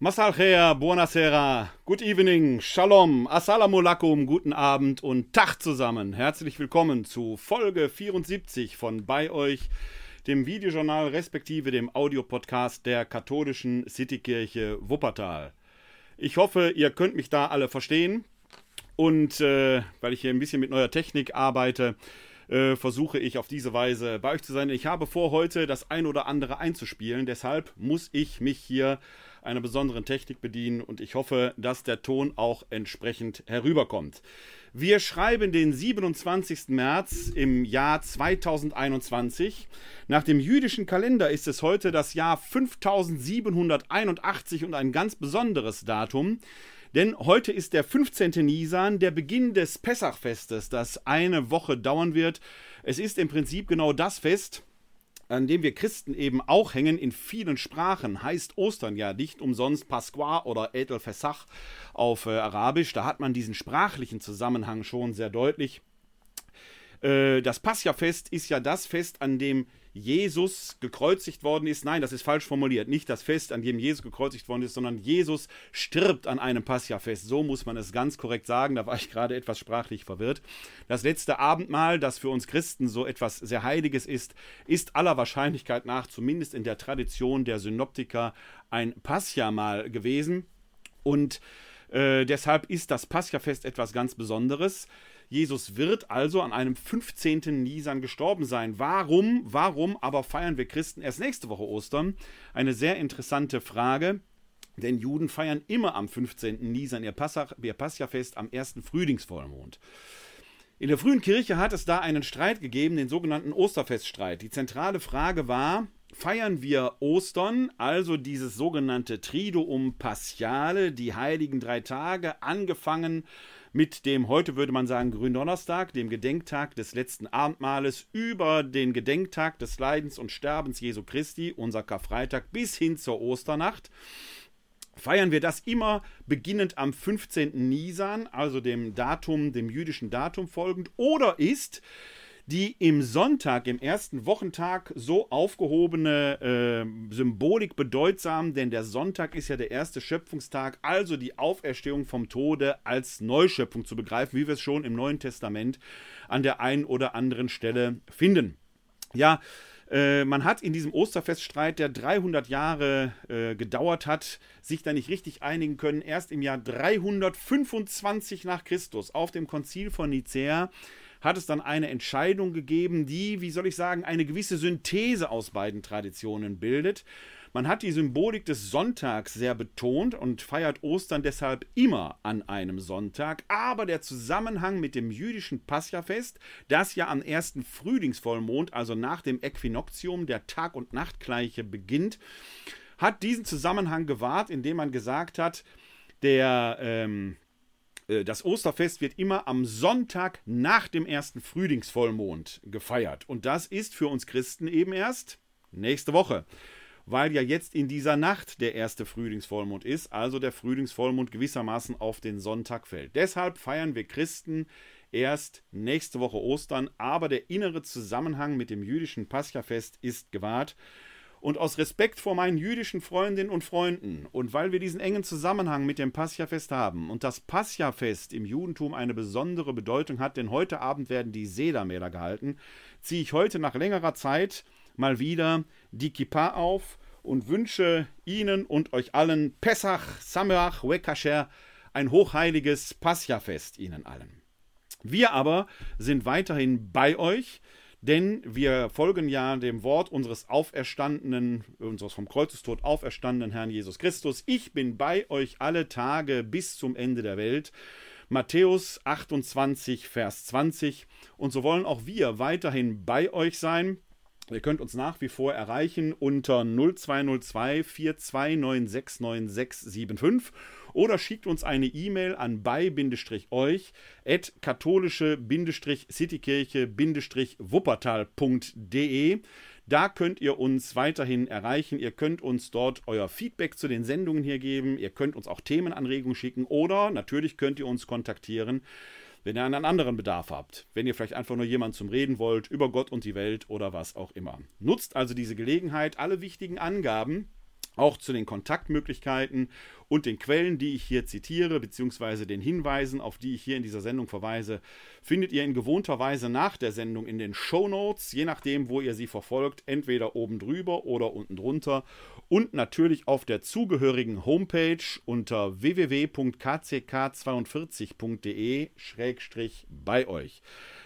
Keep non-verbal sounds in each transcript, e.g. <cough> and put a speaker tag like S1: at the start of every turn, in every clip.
S1: Masalchea, buonasera, good evening, shalom, assalamu alaikum, guten Abend und Tag zusammen. Herzlich willkommen zu Folge 74 von bei euch, dem Videojournal respektive dem Audiopodcast der katholischen Citykirche Wuppertal. Ich hoffe, ihr könnt mich da alle verstehen und äh, weil ich hier ein bisschen mit neuer Technik arbeite, äh, versuche ich auf diese Weise bei euch zu sein. Ich habe vor, heute das ein oder andere einzuspielen, deshalb muss ich mich hier einer besonderen Technik bedienen und ich hoffe, dass der Ton auch entsprechend herüberkommt. Wir schreiben den 27. März im Jahr 2021. Nach dem jüdischen Kalender ist es heute das Jahr 5781 und ein ganz besonderes Datum. Denn heute ist der 15. Nisan, der Beginn des Pessachfestes, das eine Woche dauern wird. Es ist im Prinzip genau das Fest, an dem wir Christen eben auch hängen in vielen Sprachen, heißt Ostern ja nicht umsonst Pasqua oder Edel Fesach auf äh, Arabisch. Da hat man diesen sprachlichen Zusammenhang schon sehr deutlich. Äh, das Pascha-Fest ist ja das Fest, an dem Jesus gekreuzigt worden ist. Nein, das ist falsch formuliert. Nicht das Fest, an dem Jesus gekreuzigt worden ist, sondern Jesus stirbt an einem Pascha-Fest. So muss man es ganz korrekt sagen. Da war ich gerade etwas sprachlich verwirrt. Das letzte Abendmahl, das für uns Christen so etwas sehr Heiliges ist, ist aller Wahrscheinlichkeit nach, zumindest in der Tradition der Synoptiker, ein Pascha-Mahl gewesen. Und äh, deshalb ist das Pascha-Fest etwas ganz Besonderes. Jesus wird also an einem 15. Nisan gestorben sein. Warum, warum aber feiern wir Christen erst nächste Woche Ostern? Eine sehr interessante Frage. Denn Juden feiern immer am 15. Nisan ihr, Passach, ihr Pascha-Fest am ersten Frühlingsvollmond. In der frühen Kirche hat es da einen Streit gegeben, den sogenannten Osterfeststreit. Die zentrale Frage war, feiern wir Ostern, also dieses sogenannte Triduum Paschale, die heiligen drei Tage, angefangen mit dem, heute würde man sagen, Gründonnerstag, dem Gedenktag des letzten Abendmahles, über den Gedenktag des Leidens und Sterbens Jesu Christi, unser Karfreitag, bis hin zur Osternacht. Feiern wir das immer beginnend am 15. Nisan, also dem Datum, dem jüdischen Datum folgend, oder ist die im Sonntag, im ersten Wochentag, so aufgehobene äh, Symbolik bedeutsam, denn der Sonntag ist ja der erste Schöpfungstag, also die Auferstehung vom Tode als Neuschöpfung zu begreifen, wie wir es schon im Neuen Testament an der einen oder anderen Stelle finden. Ja, äh, man hat in diesem Osterfeststreit, der 300 Jahre äh, gedauert hat, sich da nicht richtig einigen können. Erst im Jahr 325 nach Christus auf dem Konzil von Nicäa hat es dann eine Entscheidung gegeben, die, wie soll ich sagen, eine gewisse Synthese aus beiden Traditionen bildet. Man hat die Symbolik des Sonntags sehr betont und feiert Ostern deshalb immer an einem Sonntag, aber der Zusammenhang mit dem jüdischen Paschafest, das ja am ersten Frühlingsvollmond, also nach dem Äquinoktium, der Tag- und Nachtgleiche beginnt, hat diesen Zusammenhang gewahrt, indem man gesagt hat, der ähm, äh, das Osterfest wird immer am Sonntag nach dem ersten Frühlingsvollmond gefeiert. Und das ist für uns Christen eben erst nächste Woche. Weil ja jetzt in dieser Nacht der erste Frühlingsvollmond ist, also der Frühlingsvollmond gewissermaßen auf den Sonntag fällt. Deshalb feiern wir Christen erst nächste Woche Ostern, aber der innere Zusammenhang mit dem jüdischen Paschafest ist gewahrt. Und aus Respekt vor meinen jüdischen Freundinnen und Freunden und weil wir diesen engen Zusammenhang mit dem Pascha-Fest haben und das Pascha-Fest im Judentum eine besondere Bedeutung hat, denn heute Abend werden die Sedermäler gehalten, ziehe ich heute nach längerer Zeit mal wieder die Kippa auf und wünsche Ihnen und euch allen Pesach, Sameach, Wekasher, ein hochheiliges Pascha-Fest Ihnen allen. Wir aber sind weiterhin bei euch denn wir folgen ja dem Wort unseres auferstandenen, unseres vom Kreuzestod auferstandenen Herrn Jesus Christus. Ich bin bei euch alle Tage bis zum Ende der Welt. Matthäus 28, Vers 20. Und so wollen auch wir weiterhin bei euch sein. Ihr könnt uns nach wie vor erreichen unter 0202 42969675 oder schickt uns eine E-Mail an bei-euch at katholische-citykirche-wuppertal.de. Da könnt ihr uns weiterhin erreichen. Ihr könnt uns dort euer Feedback zu den Sendungen hier geben. Ihr könnt uns auch Themenanregungen schicken oder natürlich könnt ihr uns kontaktieren wenn ihr einen anderen Bedarf habt, wenn ihr vielleicht einfach nur jemanden zum Reden wollt, über Gott und die Welt oder was auch immer. Nutzt also diese Gelegenheit, alle wichtigen Angaben auch zu den Kontaktmöglichkeiten und den Quellen, die ich hier zitiere, beziehungsweise den Hinweisen, auf die ich hier in dieser Sendung verweise, findet ihr in gewohnter Weise nach der Sendung in den Show Notes, je nachdem, wo ihr sie verfolgt, entweder oben drüber oder unten drunter und natürlich auf der zugehörigen Homepage unter www.kck42.de-bei euch.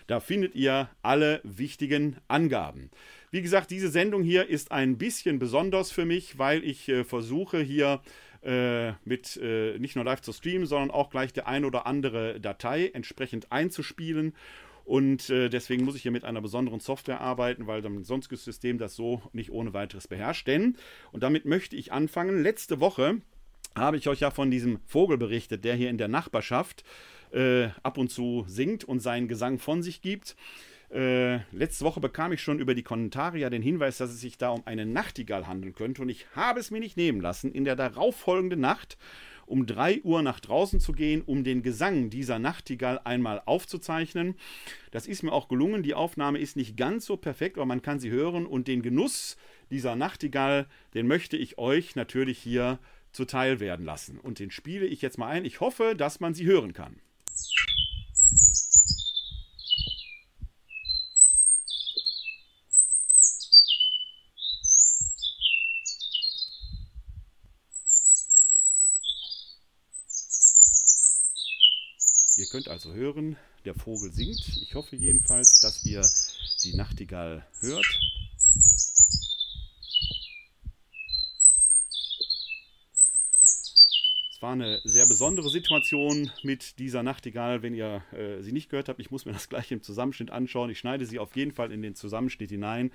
S1: Da findet ihr alle wichtigen Angaben. Wie gesagt, diese Sendung hier ist ein bisschen besonders für mich, weil ich äh, versuche hier äh, mit äh, nicht nur live zu streamen, sondern auch gleich die ein oder andere Datei entsprechend einzuspielen. Und äh, deswegen muss ich hier mit einer besonderen Software arbeiten, weil ein sonstiges System das so nicht ohne weiteres beherrscht. Denn, und damit möchte ich anfangen, letzte Woche habe ich euch ja von diesem Vogel berichtet, der hier in der Nachbarschaft äh, ab und zu singt und seinen Gesang von sich gibt. Äh, letzte Woche bekam ich schon über die Kommentare ja den Hinweis, dass es sich da um eine Nachtigall handeln könnte. Und ich habe es mir nicht nehmen lassen, in der darauffolgenden Nacht um 3 Uhr nach draußen zu gehen, um den Gesang dieser Nachtigall einmal aufzuzeichnen. Das ist mir auch gelungen. Die Aufnahme ist nicht ganz so perfekt, aber man kann sie hören. Und den Genuss dieser Nachtigall, den möchte ich euch natürlich hier zuteil werden lassen. Und den spiele ich jetzt mal ein. Ich hoffe, dass man sie hören kann. Ihr könnt also hören, der Vogel singt. Ich hoffe jedenfalls, dass ihr die Nachtigall hört. Es war eine sehr besondere Situation mit dieser Nachtigall. Wenn ihr äh, sie nicht gehört habt, ich muss mir das <laughs> gleich im Zusammenschnitt anschauen. Ich schneide sie auf jeden Fall in den Zusammenschnitt hinein,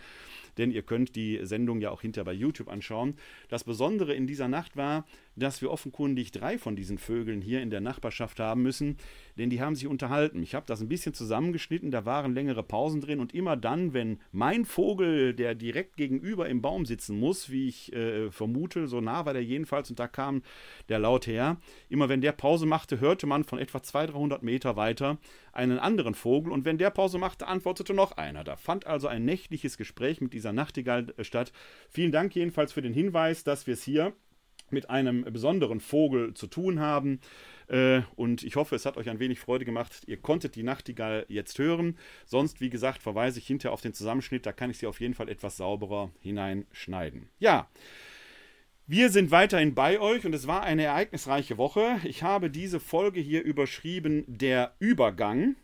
S1: denn ihr könnt die Sendung ja auch hinterher bei YouTube anschauen. Das Besondere in dieser Nacht war, dass wir offenkundig drei von diesen Vögeln hier in der Nachbarschaft haben müssen, denn die haben sich unterhalten. Ich habe das ein bisschen zusammengeschnitten, da waren längere Pausen drin und immer dann, wenn mein Vogel, der direkt gegenüber im Baum sitzen muss, wie ich äh, vermute, so nah war der jedenfalls und da kam der laut her, immer wenn der Pause machte, hörte man von etwa 200, 300 Meter weiter einen anderen Vogel und wenn der Pause machte, antwortete noch einer. Da fand also ein nächtliches Gespräch mit dieser Nachtigall äh, statt. Vielen Dank jedenfalls für den Hinweis, dass wir es hier mit einem besonderen Vogel zu tun haben. Äh, und ich hoffe, es hat euch ein wenig Freude gemacht. Ihr konntet die Nachtigall jetzt hören. Sonst, wie gesagt, verweise ich hinterher auf den Zusammenschnitt. Da kann ich sie auf jeden Fall etwas sauberer hineinschneiden. Ja. Wir sind weiterhin bei euch und es war eine ereignisreiche Woche. Ich habe diese Folge hier überschrieben, der Übergang.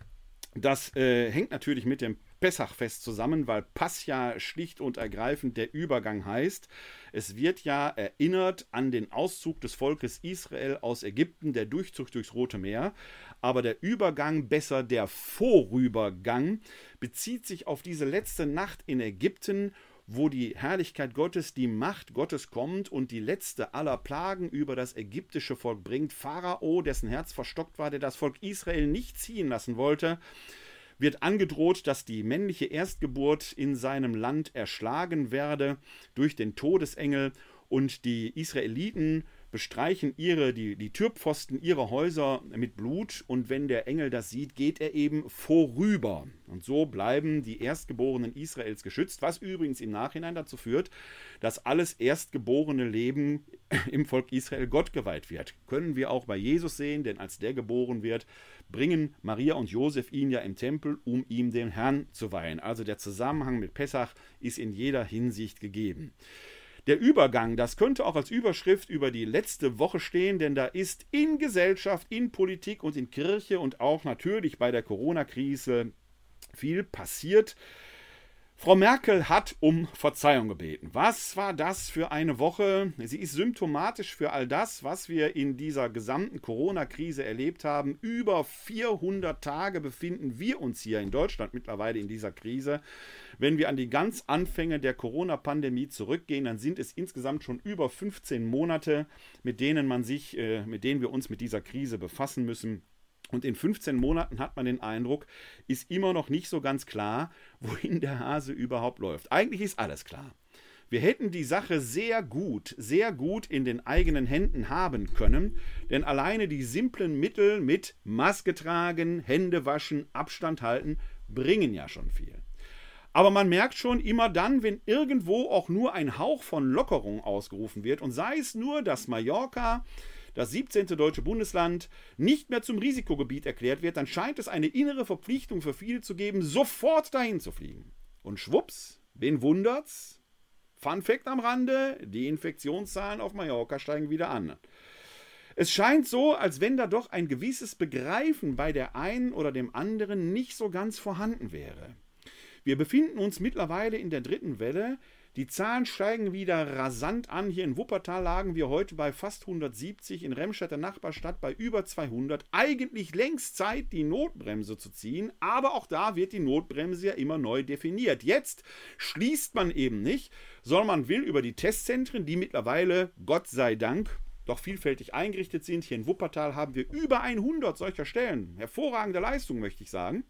S1: Das äh, hängt natürlich mit dem Pessachfest zusammen, weil Pass ja schlicht und ergreifend der Übergang heißt. Es wird ja erinnert an den Auszug des Volkes Israel aus Ägypten, der Durchzug durchs Rote Meer. Aber der Übergang, besser der Vorübergang, bezieht sich auf diese letzte Nacht in Ägypten wo die Herrlichkeit Gottes, die Macht Gottes kommt und die letzte aller Plagen über das ägyptische Volk bringt. Pharao, dessen Herz verstockt war, der das Volk Israel nicht ziehen lassen wollte, wird angedroht, dass die männliche Erstgeburt in seinem Land erschlagen werde durch den Todesengel und die Israeliten bestreichen ihre, die, die Türpfosten ihrer Häuser mit Blut und wenn der Engel das sieht, geht er eben vorüber. Und so bleiben die Erstgeborenen Israels geschützt, was übrigens im Nachhinein dazu führt, dass alles erstgeborene Leben <laughs> im Volk Israel Gott geweiht wird. Können wir auch bei Jesus sehen, denn als der geboren wird, bringen Maria und Josef ihn ja im Tempel, um ihm den Herrn zu weihen. Also der Zusammenhang mit Pessach ist in jeder Hinsicht gegeben. Der Übergang, das könnte auch als Überschrift über die letzte Woche stehen, denn da ist in Gesellschaft, in Politik und in Kirche und auch natürlich bei der Corona-Krise viel passiert. Frau Merkel hat um Verzeihung gebeten. Was war das für eine Woche? Sie ist symptomatisch für all das, was wir in dieser gesamten Corona-Krise erlebt haben. Über 400 Tage befinden wir uns hier in Deutschland mittlerweile in dieser Krise. Wenn wir an die ganz Anfänge der Corona-Pandemie zurückgehen, dann sind es insgesamt schon über 15 Monate, mit denen man sich, äh, mit denen wir uns mit dieser Krise befassen müssen. Und in 15 Monaten hat man den Eindruck, ist immer noch nicht so ganz klar, wohin der Hase überhaupt läuft. Eigentlich ist alles klar. Wir hätten die Sache sehr gut, sehr gut in den eigenen Händen haben können, denn alleine die simplen Mittel mit Maske tragen, Hände waschen, Abstand halten bringen ja schon viel. Aber man merkt schon immer dann, wenn irgendwo auch nur ein Hauch von Lockerung ausgerufen wird und sei es nur, dass Mallorca das 17. deutsche Bundesland nicht mehr zum Risikogebiet erklärt wird, dann scheint es eine innere Verpflichtung für viele zu geben, sofort dahin zu fliegen. Und schwupps, wen wundert's? Fun Fact am Rande: Die Infektionszahlen auf Mallorca steigen wieder an. Es scheint so, als wenn da doch ein gewisses Begreifen bei der einen oder dem anderen nicht so ganz vorhanden wäre. Wir befinden uns mittlerweile in der dritten Welle. Die Zahlen steigen wieder rasant an. Hier in Wuppertal lagen wir heute bei fast 170, in Remscheid, der Nachbarstadt, bei über 200. Eigentlich längst Zeit, die Notbremse zu ziehen, aber auch da wird die Notbremse ja immer neu definiert. Jetzt schließt man eben nicht, sondern man will über die Testzentren, die mittlerweile, Gott sei Dank, doch vielfältig eingerichtet sind. Hier in Wuppertal haben wir über 100 solcher Stellen. Hervorragende Leistung, möchte ich sagen.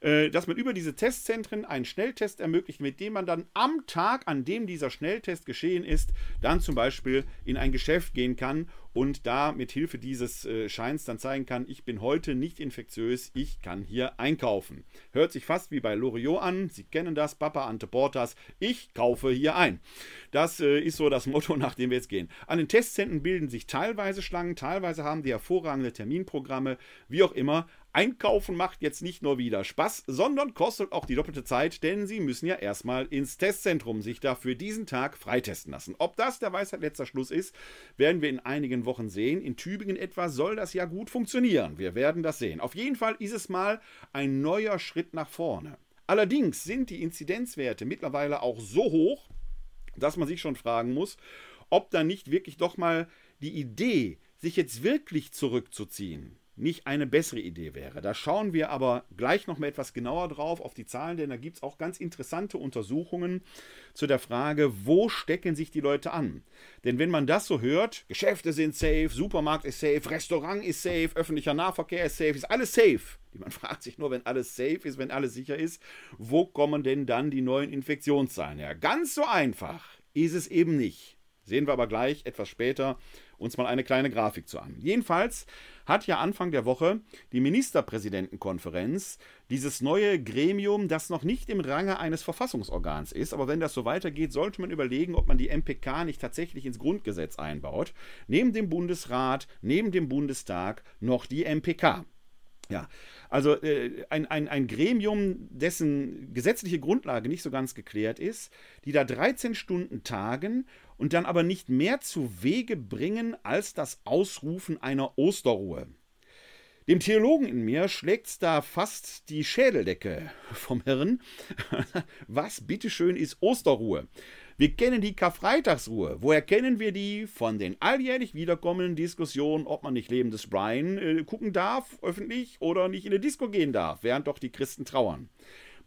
S1: Äh, dass man über diese Testzentren einen Schnelltest ermöglicht, mit dem man dann am Tag, an dem dieser Schnelltest geschehen ist, dann zum Beispiel in ein Geschäft gehen kann und da mit Hilfe dieses äh, Scheins dann zeigen kann, ich bin heute nicht infektiös, ich kann hier einkaufen. Hört sich fast wie bei Loriot an, Sie kennen das, Papa Ante Portas, ich kaufe hier ein. Das äh, ist so das Motto, <laughs> nach dem wir jetzt gehen. An den Testzentren bilden sich teilweise Schlangen, teilweise haben die hervorragende Terminprogramme, wie auch immer. Einkaufen macht jetzt nicht nur wieder Spaß, sondern kostet auch die doppelte Zeit, denn Sie müssen ja erstmal ins Testzentrum sich dafür diesen Tag freitesten lassen. Ob das der Weisheit letzter Schluss ist, werden wir in einigen Wochen sehen. In Tübingen etwa soll das ja gut funktionieren. Wir werden das sehen. Auf jeden Fall ist es mal ein neuer Schritt nach vorne. Allerdings sind die Inzidenzwerte mittlerweile auch so hoch, dass man sich schon fragen muss, ob da nicht wirklich doch mal die Idee, sich jetzt wirklich zurückzuziehen, nicht eine bessere Idee wäre. Da schauen wir aber gleich noch mal etwas genauer drauf auf die Zahlen, denn da gibt es auch ganz interessante Untersuchungen zu der Frage, wo stecken sich die Leute an. Denn wenn man das so hört, Geschäfte sind safe, Supermarkt ist safe, Restaurant ist safe, öffentlicher Nahverkehr ist safe, ist alles safe. Man <laughs> fragt sich nur, wenn alles safe ist, wenn alles sicher ist, wo kommen denn dann die neuen Infektionszahlen her? Ganz so einfach ist es eben nicht. Sehen wir aber gleich etwas später uns mal eine kleine Grafik zu an. Jedenfalls hat ja Anfang der Woche die Ministerpräsidentenkonferenz dieses neue Gremium, das noch nicht im Range eines Verfassungsorgans ist, aber wenn das so weitergeht, sollte man überlegen, ob man die MPK nicht tatsächlich ins Grundgesetz einbaut. Neben dem Bundesrat, neben dem Bundestag noch die MPK. Ja, also äh, ein, ein, ein Gremium, dessen gesetzliche Grundlage nicht so ganz geklärt ist, die da 13 Stunden tagen und dann aber nicht mehr zu Wege bringen als das Ausrufen einer Osterruhe. Dem Theologen in mir schlägt's da fast die Schädeldecke vom Hirn. <laughs> Was bitteschön ist Osterruhe? Wir kennen die Karfreitagsruhe. Woher kennen wir die? Von den alljährlich wiederkommenden Diskussionen, ob man nicht lebendes Brian äh, gucken darf, öffentlich, oder nicht in eine Disco gehen darf, während doch die Christen trauern.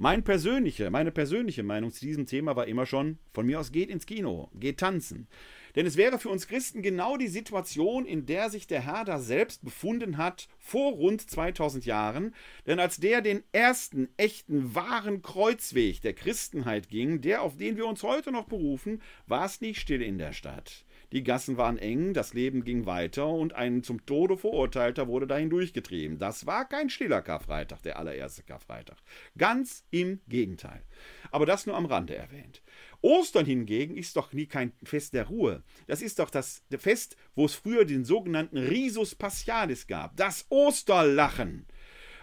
S1: Mein persönliche, meine persönliche Meinung zu diesem Thema war immer schon, von mir aus geht ins Kino, geht tanzen. Denn es wäre für uns Christen genau die Situation, in der sich der Herr da selbst befunden hat vor rund 2000 Jahren. Denn als der den ersten echten, wahren Kreuzweg der Christenheit ging, der auf den wir uns heute noch berufen, war es nicht still in der Stadt. Die Gassen waren eng, das Leben ging weiter und ein zum Tode Verurteilter wurde dahin durchgetrieben. Das war kein stiller Karfreitag, der allererste Karfreitag. Ganz im Gegenteil. Aber das nur am Rande erwähnt. Ostern hingegen ist doch nie kein Fest der Ruhe. Das ist doch das Fest, wo es früher den sogenannten Risus Paschalis gab. Das Osterlachen.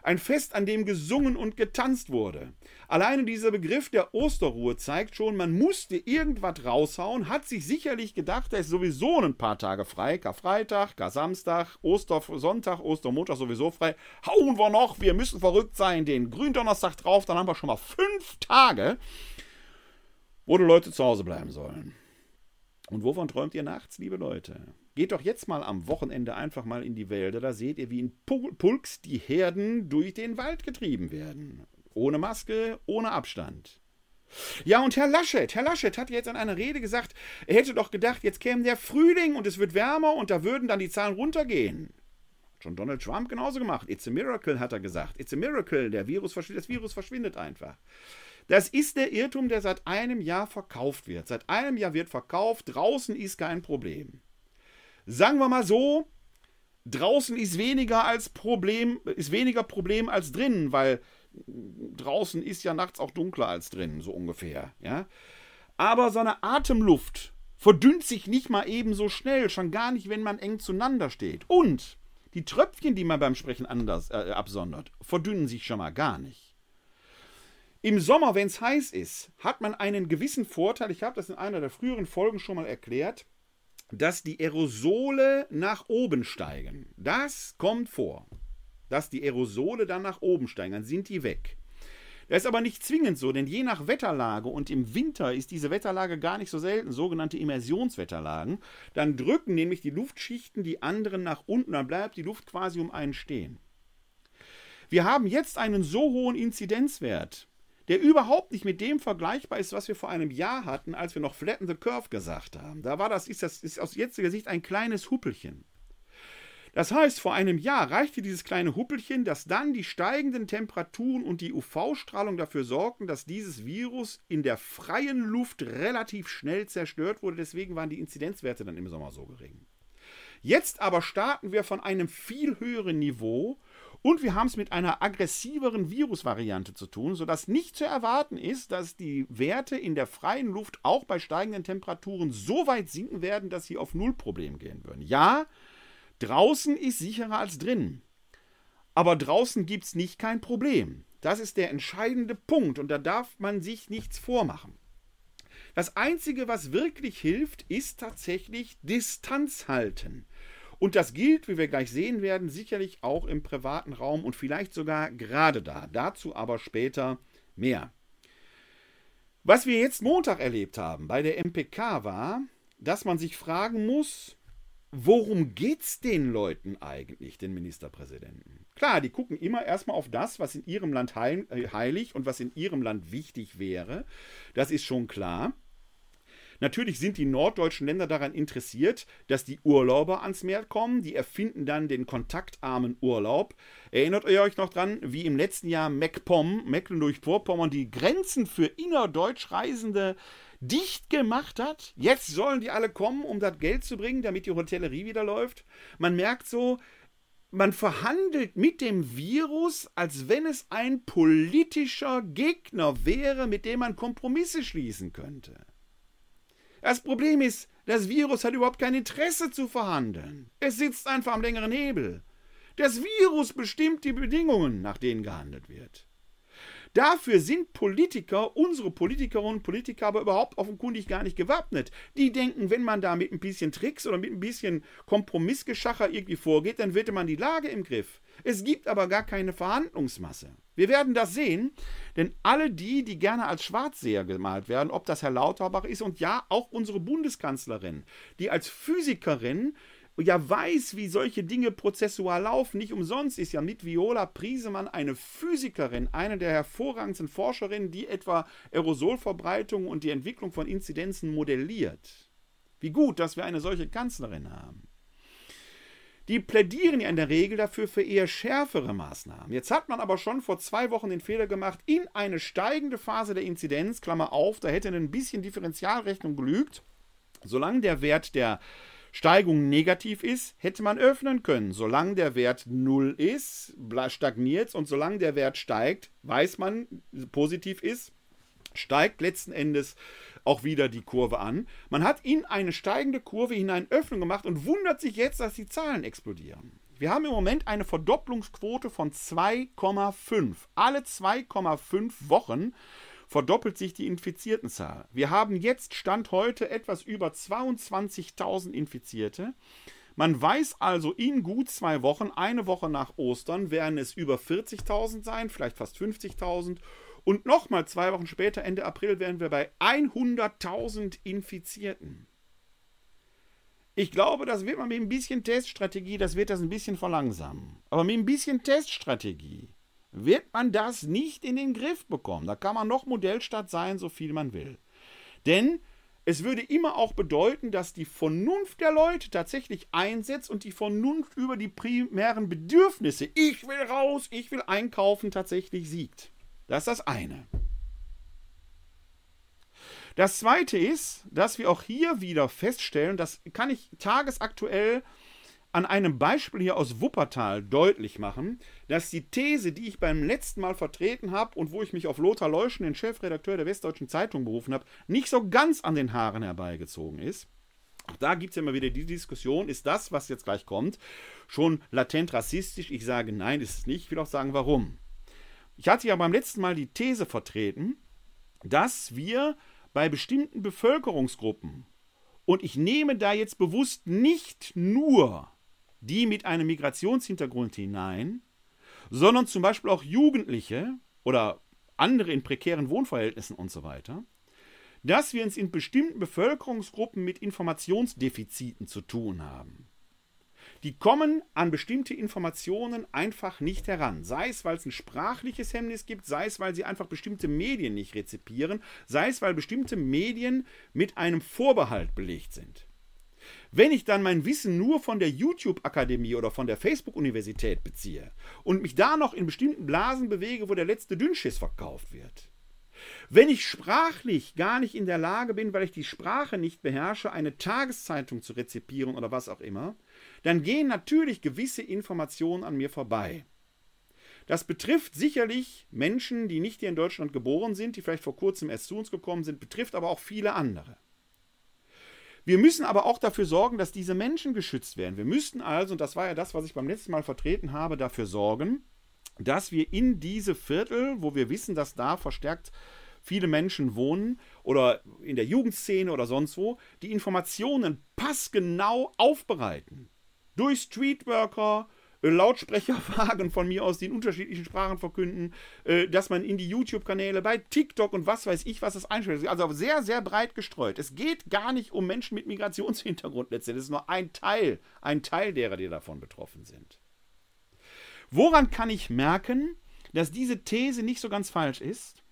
S1: Ein Fest, an dem gesungen und getanzt wurde. Alleine dieser Begriff der Osterruhe zeigt schon, man musste irgendwas raushauen, hat sich sicherlich gedacht, da ist sowieso ein paar Tage frei. Karfreitag, Kar-Samstag, Ostersonntag, Ostermontag sowieso frei. Hauen wir noch, wir müssen verrückt sein, den Gründonnerstag drauf, dann haben wir schon mal fünf Tage, wo die Leute zu Hause bleiben sollen. Und wovon träumt ihr nachts, liebe Leute? Geht doch jetzt mal am Wochenende einfach mal in die Wälder, da seht ihr, wie in Pulks die Herden durch den Wald getrieben werden. Ohne Maske, ohne Abstand. Ja, und Herr Laschet, Herr Laschet hat jetzt in einer Rede gesagt, er hätte doch gedacht, jetzt käme der Frühling und es wird wärmer und da würden dann die Zahlen runtergehen. Schon Donald Trump genauso gemacht. It's a miracle, hat er gesagt. It's a miracle. Der Virus verschwindet, das Virus verschwindet einfach. Das ist der Irrtum, der seit einem Jahr verkauft wird. Seit einem Jahr wird verkauft, draußen ist kein Problem. Sagen wir mal so, draußen ist weniger als Problem, ist weniger Problem als drinnen, weil draußen ist ja nachts auch dunkler als drin, so ungefähr. Ja? Aber so eine Atemluft verdünnt sich nicht mal ebenso schnell, schon gar nicht, wenn man eng zueinander steht. Und die Tröpfchen, die man beim Sprechen anders äh, absondert, verdünnen sich schon mal gar nicht. Im Sommer, wenn es heiß ist, hat man einen gewissen Vorteil. Ich habe das in einer der früheren Folgen schon mal erklärt, dass die Aerosole nach oben steigen. Das kommt vor. Dass die Aerosole dann nach oben steigen, dann sind die weg. Das ist aber nicht zwingend so, denn je nach Wetterlage und im Winter ist diese Wetterlage gar nicht so selten, sogenannte Immersionswetterlagen, dann drücken nämlich die Luftschichten die anderen nach unten, dann bleibt die Luft quasi um einen stehen. Wir haben jetzt einen so hohen Inzidenzwert, der überhaupt nicht mit dem vergleichbar ist, was wir vor einem Jahr hatten, als wir noch Flatten the Curve gesagt haben. Da war das, ist das ist aus jetziger Sicht ein kleines Huppelchen. Das heißt, vor einem Jahr reichte dieses kleine Huppelchen, dass dann die steigenden Temperaturen und die UV-Strahlung dafür sorgten, dass dieses Virus in der freien Luft relativ schnell zerstört wurde. Deswegen waren die Inzidenzwerte dann im Sommer so gering. Jetzt aber starten wir von einem viel höheren Niveau und wir haben es mit einer aggressiveren Virusvariante zu tun, sodass nicht zu erwarten ist, dass die Werte in der freien Luft auch bei steigenden Temperaturen so weit sinken werden, dass sie auf Nullproblem gehen würden. Ja, Draußen ist sicherer als drinnen. Aber draußen gibt es nicht kein Problem. Das ist der entscheidende Punkt und da darf man sich nichts vormachen. Das Einzige, was wirklich hilft, ist tatsächlich Distanz halten. Und das gilt, wie wir gleich sehen werden, sicherlich auch im privaten Raum und vielleicht sogar gerade da. Dazu aber später mehr. Was wir jetzt Montag erlebt haben bei der MPK war, dass man sich fragen muss, worum geht's den Leuten eigentlich, den Ministerpräsidenten? Klar, die gucken immer erstmal auf das, was in ihrem Land äh, heilig und was in ihrem Land wichtig wäre. Das ist schon klar. Natürlich sind die norddeutschen Länder daran interessiert, dass die Urlauber ans Meer kommen. Die erfinden dann den kontaktarmen Urlaub. Erinnert ihr euch noch dran, wie im letzten Jahr MacPom, Mecklenburg-Vorpommern, die Grenzen für innerdeutsch Reisende dicht gemacht hat. Jetzt sollen die alle kommen, um das Geld zu bringen, damit die Hotellerie wieder läuft. Man merkt so, man verhandelt mit dem Virus, als wenn es ein politischer Gegner wäre, mit dem man Kompromisse schließen könnte. Das Problem ist, das Virus hat überhaupt kein Interesse zu verhandeln. Es sitzt einfach am längeren Hebel. Das Virus bestimmt die Bedingungen, nach denen gehandelt wird. Dafür sind Politiker, unsere Politikerinnen und Politiker, aber überhaupt offenkundig gar nicht gewappnet. Die denken, wenn man da mit ein bisschen Tricks oder mit ein bisschen Kompromissgeschacher irgendwie vorgeht, dann wird man die Lage im Griff. Es gibt aber gar keine Verhandlungsmasse. Wir werden das sehen, denn alle die, die gerne als Schwarzseher gemalt werden, ob das Herr Lauterbach ist und ja, auch unsere Bundeskanzlerin, die als Physikerin ja weiß, wie solche Dinge prozessual laufen. Nicht umsonst ist ja mit Viola Priesemann eine Physikerin, eine der hervorragendsten Forscherinnen, die etwa Aerosolverbreitung und die Entwicklung von Inzidenzen modelliert. Wie gut, dass wir eine solche Kanzlerin haben. Die plädieren ja in der Regel dafür für eher schärfere Maßnahmen. Jetzt hat man aber schon vor zwei Wochen den Fehler gemacht, in eine steigende Phase der Inzidenz, Klammer auf, da hätte ein bisschen Differentialrechnung gelügt, solange der Wert der Steigung negativ ist, hätte man öffnen können. Solange der Wert 0 ist, stagniert es und solange der Wert steigt, weiß man, positiv ist, steigt letzten Endes auch wieder die Kurve an. Man hat in eine steigende Kurve hinein Öffnung gemacht und wundert sich jetzt, dass die Zahlen explodieren. Wir haben im Moment eine Verdopplungsquote von 2,5. Alle 2,5 Wochen verdoppelt sich die Infiziertenzahl. Wir haben jetzt Stand heute etwas über 22.000 Infizierte. Man weiß also in gut zwei Wochen, eine Woche nach Ostern, werden es über 40.000 sein, vielleicht fast 50.000. Und nochmal zwei Wochen später, Ende April, wären wir bei 100.000 Infizierten. Ich glaube, das wird man mit ein bisschen Teststrategie, das wird das ein bisschen verlangsamen. Aber mit ein bisschen Teststrategie wird man das nicht in den Griff bekommen. Da kann man noch Modellstadt sein, so viel man will. Denn es würde immer auch bedeuten, dass die Vernunft der Leute tatsächlich einsetzt und die Vernunft über die primären Bedürfnisse, ich will raus, ich will einkaufen, tatsächlich siegt. Das ist das eine. Das zweite ist, dass wir auch hier wieder feststellen, das kann ich tagesaktuell an einem Beispiel hier aus Wuppertal deutlich machen, dass die These, die ich beim letzten Mal vertreten habe und wo ich mich auf Lothar Leuschen, den Chefredakteur der Westdeutschen Zeitung, berufen habe, nicht so ganz an den Haaren herbeigezogen ist. Auch da gibt es ja immer wieder die Diskussion, ist das, was jetzt gleich kommt, schon latent rassistisch? Ich sage nein, ist es nicht. Ich will auch sagen, warum. Ich hatte ja beim letzten Mal die These vertreten, dass wir bei bestimmten Bevölkerungsgruppen, und ich nehme da jetzt bewusst nicht nur die mit einem Migrationshintergrund hinein, sondern zum Beispiel auch Jugendliche oder andere in prekären Wohnverhältnissen und so weiter, dass wir uns in bestimmten Bevölkerungsgruppen mit Informationsdefiziten zu tun haben. Die kommen an bestimmte Informationen einfach nicht heran. Sei es, weil es ein sprachliches Hemmnis gibt, sei es, weil sie einfach bestimmte Medien nicht rezipieren, sei es, weil bestimmte Medien mit einem Vorbehalt belegt sind. Wenn ich dann mein Wissen nur von der YouTube-Akademie oder von der Facebook-Universität beziehe und mich da noch in bestimmten Blasen bewege, wo der letzte Dünnschiss verkauft wird, wenn ich sprachlich gar nicht in der Lage bin, weil ich die Sprache nicht beherrsche, eine Tageszeitung zu rezipieren oder was auch immer, dann gehen natürlich gewisse Informationen an mir vorbei. Das betrifft sicherlich Menschen, die nicht hier in Deutschland geboren sind, die vielleicht vor kurzem erst zu uns gekommen sind, betrifft aber auch viele andere. Wir müssen aber auch dafür sorgen, dass diese Menschen geschützt werden. Wir müssten also, und das war ja das, was ich beim letzten Mal vertreten habe, dafür sorgen, dass wir in diese Viertel, wo wir wissen, dass da verstärkt viele Menschen wohnen oder in der Jugendszene oder sonst wo, die Informationen passgenau aufbereiten durch Streetworker, äh, Lautsprecherwagen von mir aus, die in unterschiedlichen Sprachen verkünden, äh, dass man in die YouTube-Kanäle, bei TikTok und was weiß ich, was das einstellt. Also sehr, sehr breit gestreut. Es geht gar nicht um Menschen mit Migrationshintergrund letztendlich. Es ist nur ein Teil, ein Teil derer, die davon betroffen sind. Woran kann ich merken, dass diese These nicht so ganz falsch ist?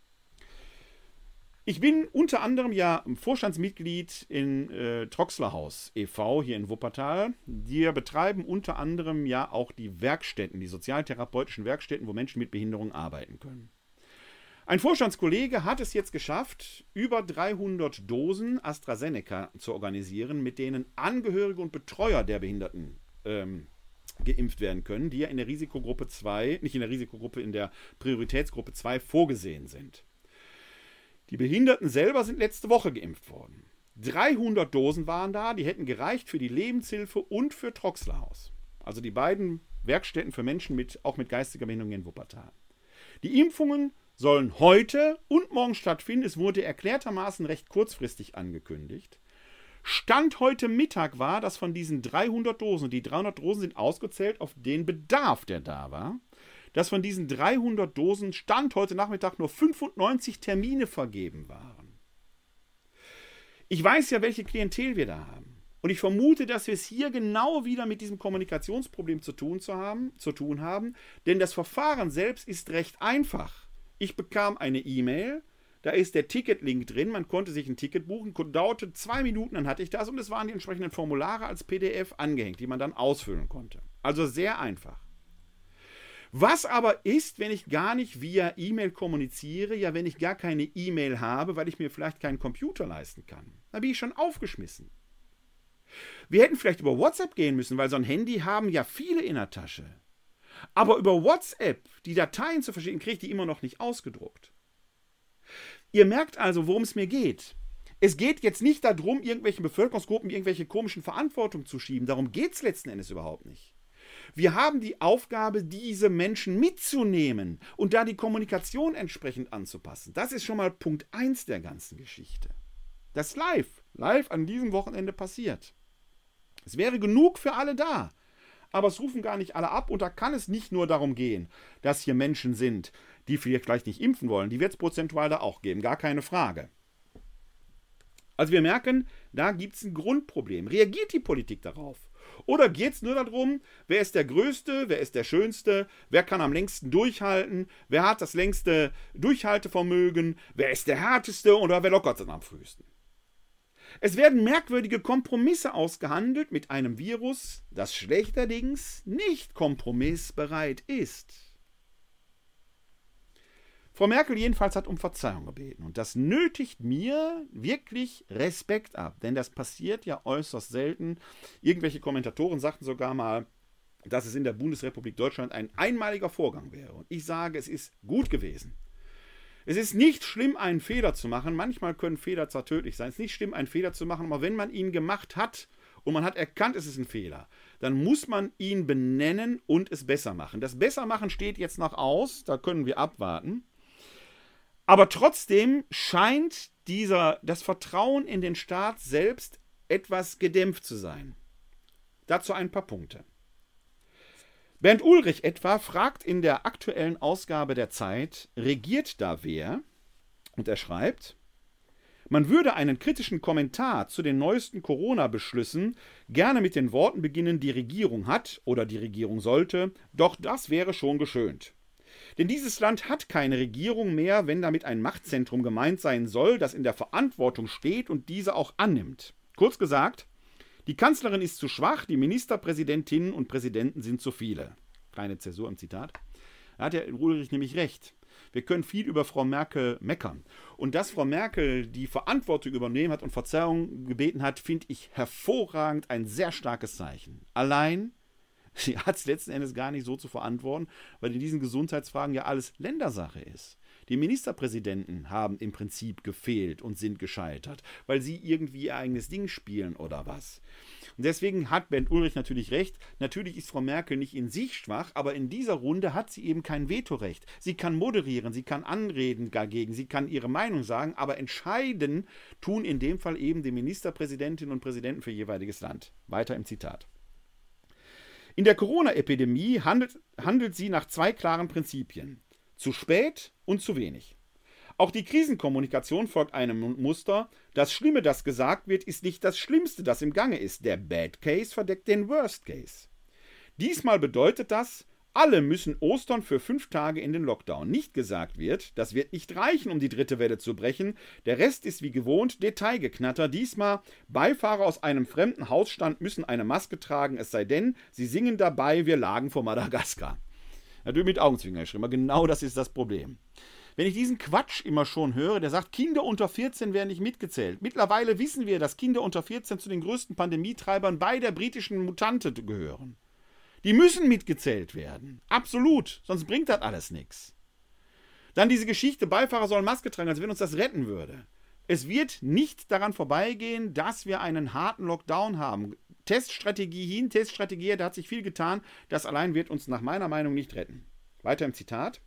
S1: Ich bin unter anderem ja Vorstandsmitglied in äh, Troxlerhaus e.V. hier in Wuppertal. Wir betreiben unter anderem ja auch die Werkstätten, die sozialtherapeutischen Werkstätten, wo Menschen mit Behinderung arbeiten können. Ein Vorstandskollege hat es jetzt geschafft, über 300 Dosen AstraZeneca zu organisieren, mit denen Angehörige und Betreuer der Behinderten ähm, geimpft werden können, die ja in der Risikogruppe 2, nicht in der Risikogruppe, in der Prioritätsgruppe 2 vorgesehen sind. Die Behinderten selber sind letzte Woche geimpft worden. 300 Dosen waren da, die hätten gereicht für die Lebenshilfe und für Troxlerhaus. Also die beiden Werkstätten für Menschen mit, auch mit geistiger Behinderung in Wuppertal. Die Impfungen sollen heute und morgen stattfinden. Es wurde erklärtermaßen recht kurzfristig angekündigt. Stand heute Mittag war, dass von diesen 300 Dosen, die 300 Dosen sind ausgezählt auf den Bedarf, der da war, dass von diesen 300 Dosen Stand heute Nachmittag nur 95 Termine vergeben waren. Ich weiß ja, welche Klientel wir da haben. Und ich vermute, dass wir es hier genau wieder mit diesem Kommunikationsproblem zu tun, zu, haben, zu tun haben, denn das Verfahren selbst ist recht einfach. Ich bekam eine E-Mail, da ist der Ticketlink drin, man konnte sich ein Ticket buchen, dauerte zwei Minuten, dann hatte ich das und es waren die entsprechenden Formulare als PDF angehängt, die man dann ausfüllen konnte. Also sehr einfach. Was aber ist, wenn ich gar nicht via E-Mail kommuniziere, ja, wenn ich gar keine E-Mail habe, weil ich mir vielleicht keinen Computer leisten kann? Da bin ich schon aufgeschmissen. Wir hätten vielleicht über WhatsApp gehen müssen, weil so ein Handy haben ja viele in der Tasche. Aber über WhatsApp die Dateien zu verschicken, kriege ich die immer noch nicht ausgedruckt. Ihr merkt also, worum es mir geht. Es geht jetzt nicht darum, irgendwelchen Bevölkerungsgruppen irgendwelche komischen Verantwortung zu schieben. Darum geht es letzten Endes überhaupt nicht. Wir haben die Aufgabe, diese Menschen mitzunehmen und da die Kommunikation entsprechend anzupassen. Das ist schon mal Punkt 1 der ganzen Geschichte. Das live, live an diesem Wochenende passiert. Es wäre genug für alle da. Aber es rufen gar nicht alle ab und da kann es nicht nur darum gehen, dass hier Menschen sind, die vielleicht nicht impfen wollen. Die wird es prozentual da auch geben, gar keine Frage. Also wir merken, da gibt es ein Grundproblem. Reagiert die Politik darauf? Oder geht es nur darum, wer ist der Größte, wer ist der Schönste, wer kann am längsten durchhalten, wer hat das längste Durchhaltevermögen, wer ist der Härteste oder wer lockert es am frühesten? Es werden merkwürdige Kompromisse ausgehandelt mit einem Virus, das schlechterdings nicht kompromissbereit ist. Frau Merkel jedenfalls hat um Verzeihung gebeten. Und das nötigt mir wirklich Respekt ab, denn das passiert ja äußerst selten. Irgendwelche Kommentatoren sagten sogar mal, dass es in der Bundesrepublik Deutschland ein einmaliger Vorgang wäre. Und ich sage, es ist gut gewesen. Es ist nicht schlimm, einen Fehler zu machen. Manchmal können Fehler zwar tödlich sein. Es ist nicht schlimm, einen Fehler zu machen, aber wenn man ihn gemacht hat und man hat erkannt, es ist ein Fehler, dann muss man ihn benennen und es besser machen. Das Bessermachen steht jetzt noch aus, da können wir abwarten. Aber trotzdem scheint dieser, das Vertrauen in den Staat selbst etwas gedämpft zu sein. Dazu ein paar Punkte. Bernd Ulrich etwa fragt in der aktuellen Ausgabe der Zeit, regiert da wer? Und er schreibt, man würde einen kritischen Kommentar zu den neuesten Corona-Beschlüssen gerne mit den Worten beginnen, die Regierung hat oder die Regierung sollte, doch das wäre schon geschönt. Denn dieses Land hat keine Regierung mehr, wenn damit ein Machtzentrum gemeint sein soll, das in der Verantwortung steht und diese auch annimmt. Kurz gesagt, die Kanzlerin ist zu schwach, die Ministerpräsidentinnen und Präsidenten sind zu viele. Kleine Zäsur im Zitat. Da hat der Ulrich nämlich recht. Wir können viel über Frau Merkel meckern. Und dass Frau Merkel die Verantwortung übernehmen hat und Verzeihung gebeten hat, finde ich hervorragend ein sehr starkes Zeichen. Allein, <laughs> sie hat es letzten Endes gar nicht so zu verantworten, weil in diesen Gesundheitsfragen ja alles Ländersache ist. Die Ministerpräsidenten haben im Prinzip gefehlt und sind gescheitert, weil sie irgendwie ihr eigenes Ding spielen oder was. Und deswegen hat Bernd Ulrich natürlich recht. Natürlich ist Frau Merkel nicht in sich schwach, aber in dieser Runde hat sie eben kein Vetorecht. Sie kann moderieren, sie kann anreden dagegen, sie kann ihre Meinung sagen, aber entscheiden tun in dem Fall eben die Ministerpräsidentinnen und Präsidenten für jeweiliges Land. Weiter im Zitat. In der Corona-Epidemie handelt, handelt sie nach zwei klaren Prinzipien. Zu spät und zu wenig. Auch die Krisenkommunikation folgt einem Muster. Das Schlimme, das gesagt wird, ist nicht das Schlimmste, das im Gange ist. Der Bad Case verdeckt den Worst Case. Diesmal bedeutet das, alle müssen Ostern für fünf Tage in den Lockdown. Nicht gesagt wird, das wird nicht reichen, um die dritte Welle zu brechen. Der Rest ist wie gewohnt Detailgeknatter. Diesmal Beifahrer aus einem fremden Hausstand müssen eine Maske tragen, es sei denn, sie singen dabei, wir lagen vor Madagaskar. Natürlich mit Augenzwinkern geschrieben, aber genau das ist das Problem. Wenn ich diesen Quatsch immer schon höre, der sagt, Kinder unter 14 werden nicht mitgezählt. Mittlerweile wissen wir, dass Kinder unter 14 zu den größten Pandemietreibern bei der britischen Mutante gehören. Die müssen mitgezählt werden. Absolut. Sonst bringt das alles nichts. Dann diese Geschichte, Beifahrer sollen Maske tragen, als wenn uns das retten würde. Es wird nicht daran vorbeigehen, dass wir einen harten Lockdown haben. Teststrategie hin, Teststrategie her, da hat sich viel getan. Das allein wird uns nach meiner Meinung nicht retten. Weiter im Zitat.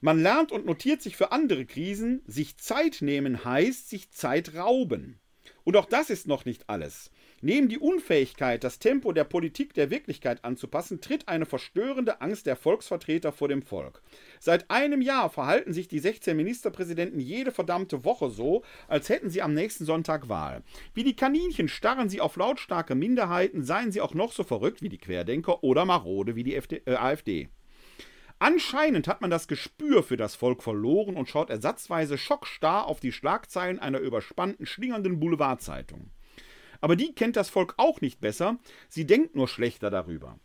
S1: Man lernt und notiert sich für andere Krisen. Sich Zeit nehmen heißt sich Zeit rauben. Und auch das ist noch nicht alles. Neben die Unfähigkeit, das Tempo der Politik der Wirklichkeit anzupassen, tritt eine verstörende Angst der Volksvertreter vor dem Volk. Seit einem Jahr verhalten sich die 16 Ministerpräsidenten jede verdammte Woche so, als hätten sie am nächsten Sonntag Wahl. Wie die Kaninchen starren sie auf lautstarke Minderheiten, seien sie auch noch so verrückt wie die Querdenker oder marode wie die FD, äh, AfD. Anscheinend hat man das Gespür für das Volk verloren und schaut ersatzweise schockstarr auf die Schlagzeilen einer überspannten, schlingernden Boulevardzeitung. Aber die kennt das Volk auch nicht besser, sie denkt nur schlechter darüber.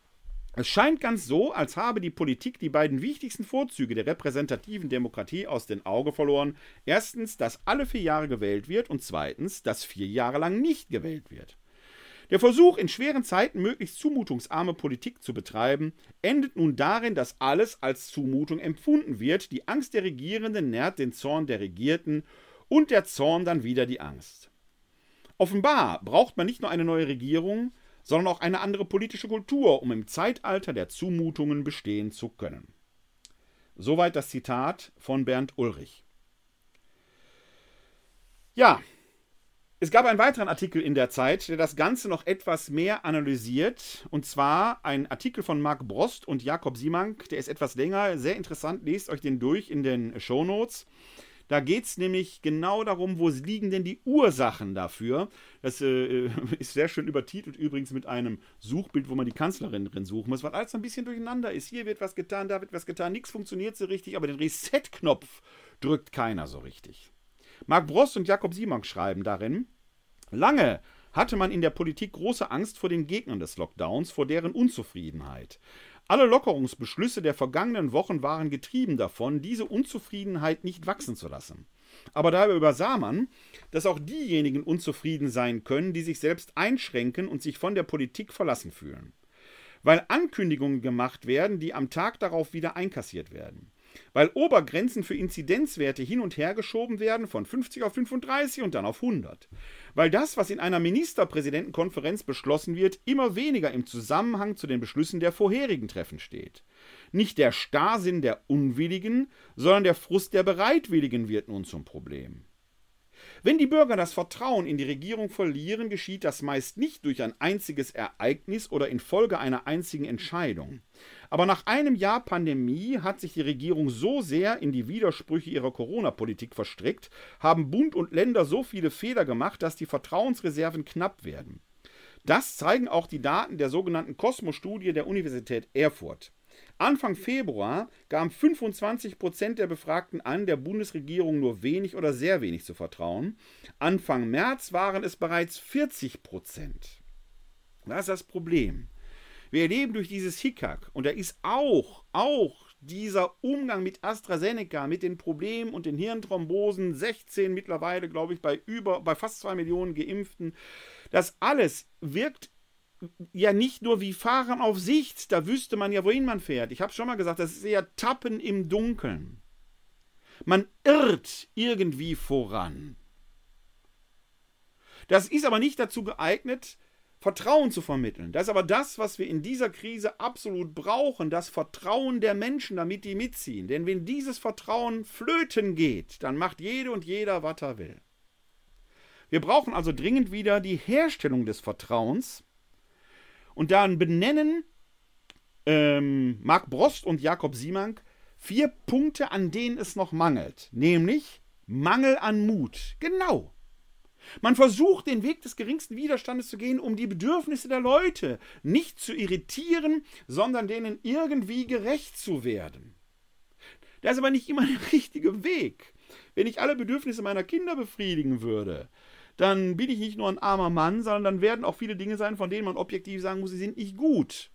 S1: Es scheint ganz so, als habe die Politik die beiden wichtigsten Vorzüge der repräsentativen Demokratie aus den Augen verloren. Erstens, dass alle vier Jahre gewählt wird und zweitens, dass vier Jahre lang nicht gewählt wird. Der Versuch, in schweren Zeiten möglichst zumutungsarme Politik zu betreiben, endet nun darin, dass alles als Zumutung empfunden wird. Die Angst der Regierenden nährt den Zorn der Regierten und der Zorn dann wieder die Angst. Offenbar braucht man nicht nur eine neue Regierung, sondern auch eine andere politische Kultur, um im Zeitalter der Zumutungen bestehen zu können. Soweit das Zitat von Bernd Ulrich. Ja, es gab einen weiteren Artikel in der Zeit, der das Ganze noch etwas mehr analysiert. Und zwar ein Artikel von Marc Brost und Jakob Simank. Der ist etwas länger, sehr interessant. Lest euch den durch in den Show Notes. Da geht es nämlich genau darum, wo liegen denn die Ursachen dafür. Das äh, <laughs> ist sehr schön übertitelt, übrigens mit einem Suchbild, wo man die Kanzlerin drin suchen muss, weil alles ein bisschen durcheinander ist. Hier wird was getan, da wird was getan, nichts funktioniert so richtig, aber den Reset-Knopf drückt keiner so richtig. Marc Bross und Jakob Simank schreiben darin, lange hatte man in der Politik große Angst vor den Gegnern des Lockdowns, vor deren Unzufriedenheit. Alle Lockerungsbeschlüsse der vergangenen Wochen waren getrieben davon, diese Unzufriedenheit nicht wachsen zu lassen. Aber dabei übersah man, dass auch diejenigen unzufrieden sein können, die sich selbst einschränken und sich von der Politik verlassen fühlen. Weil Ankündigungen gemacht werden, die am Tag darauf wieder einkassiert werden weil Obergrenzen für Inzidenzwerte hin und her geschoben werden von 50 auf 35 und dann auf 100. Weil das, was in einer Ministerpräsidentenkonferenz beschlossen wird, immer weniger im Zusammenhang zu den Beschlüssen der vorherigen Treffen steht. Nicht der Starrsinn der Unwilligen, sondern der Frust der Bereitwilligen wird nun zum Problem. Wenn die Bürger das Vertrauen in die Regierung verlieren, geschieht das meist nicht durch ein einziges Ereignis oder infolge einer einzigen Entscheidung. Aber nach einem Jahr Pandemie hat sich die Regierung so sehr in die Widersprüche ihrer Corona-Politik verstrickt, haben Bund und Länder so viele Fehler gemacht, dass die Vertrauensreserven knapp werden. Das zeigen auch die Daten der sogenannten Cosmo-Studie der Universität Erfurt. Anfang Februar gaben 25 Prozent der Befragten an, der Bundesregierung nur wenig oder sehr wenig zu vertrauen. Anfang März waren es bereits 40 Prozent. Was ist das Problem? Wir erleben durch dieses Hickhack, und da ist auch, auch dieser Umgang mit AstraZeneca, mit den Problemen und den Hirnthrombosen, 16 mittlerweile, glaube ich, bei über, bei fast zwei Millionen Geimpften, das alles wirkt ja nicht nur wie Fahren auf Sicht, da wüsste man ja, wohin man fährt. Ich habe schon mal gesagt, das ist eher Tappen im Dunkeln. Man irrt irgendwie voran. Das ist aber nicht dazu geeignet, Vertrauen zu vermitteln. Das ist aber das, was wir in dieser Krise absolut brauchen, das Vertrauen der Menschen, damit die mitziehen. Denn wenn dieses Vertrauen flöten geht, dann macht jede und jeder, was er will. Wir brauchen also dringend wieder die Herstellung des Vertrauens und dann benennen ähm, Marc Brost und Jakob Siemank vier Punkte, an denen es noch mangelt. Nämlich Mangel an Mut. Genau. Man versucht, den Weg des geringsten Widerstandes zu gehen, um die Bedürfnisse der Leute nicht zu irritieren, sondern denen irgendwie gerecht zu werden. Das ist aber nicht immer der <laughs> richtige Weg. Wenn ich alle Bedürfnisse meiner Kinder befriedigen würde, dann bin ich nicht nur ein armer Mann, sondern dann werden auch viele Dinge sein, von denen man objektiv sagen muss, sie sind nicht gut.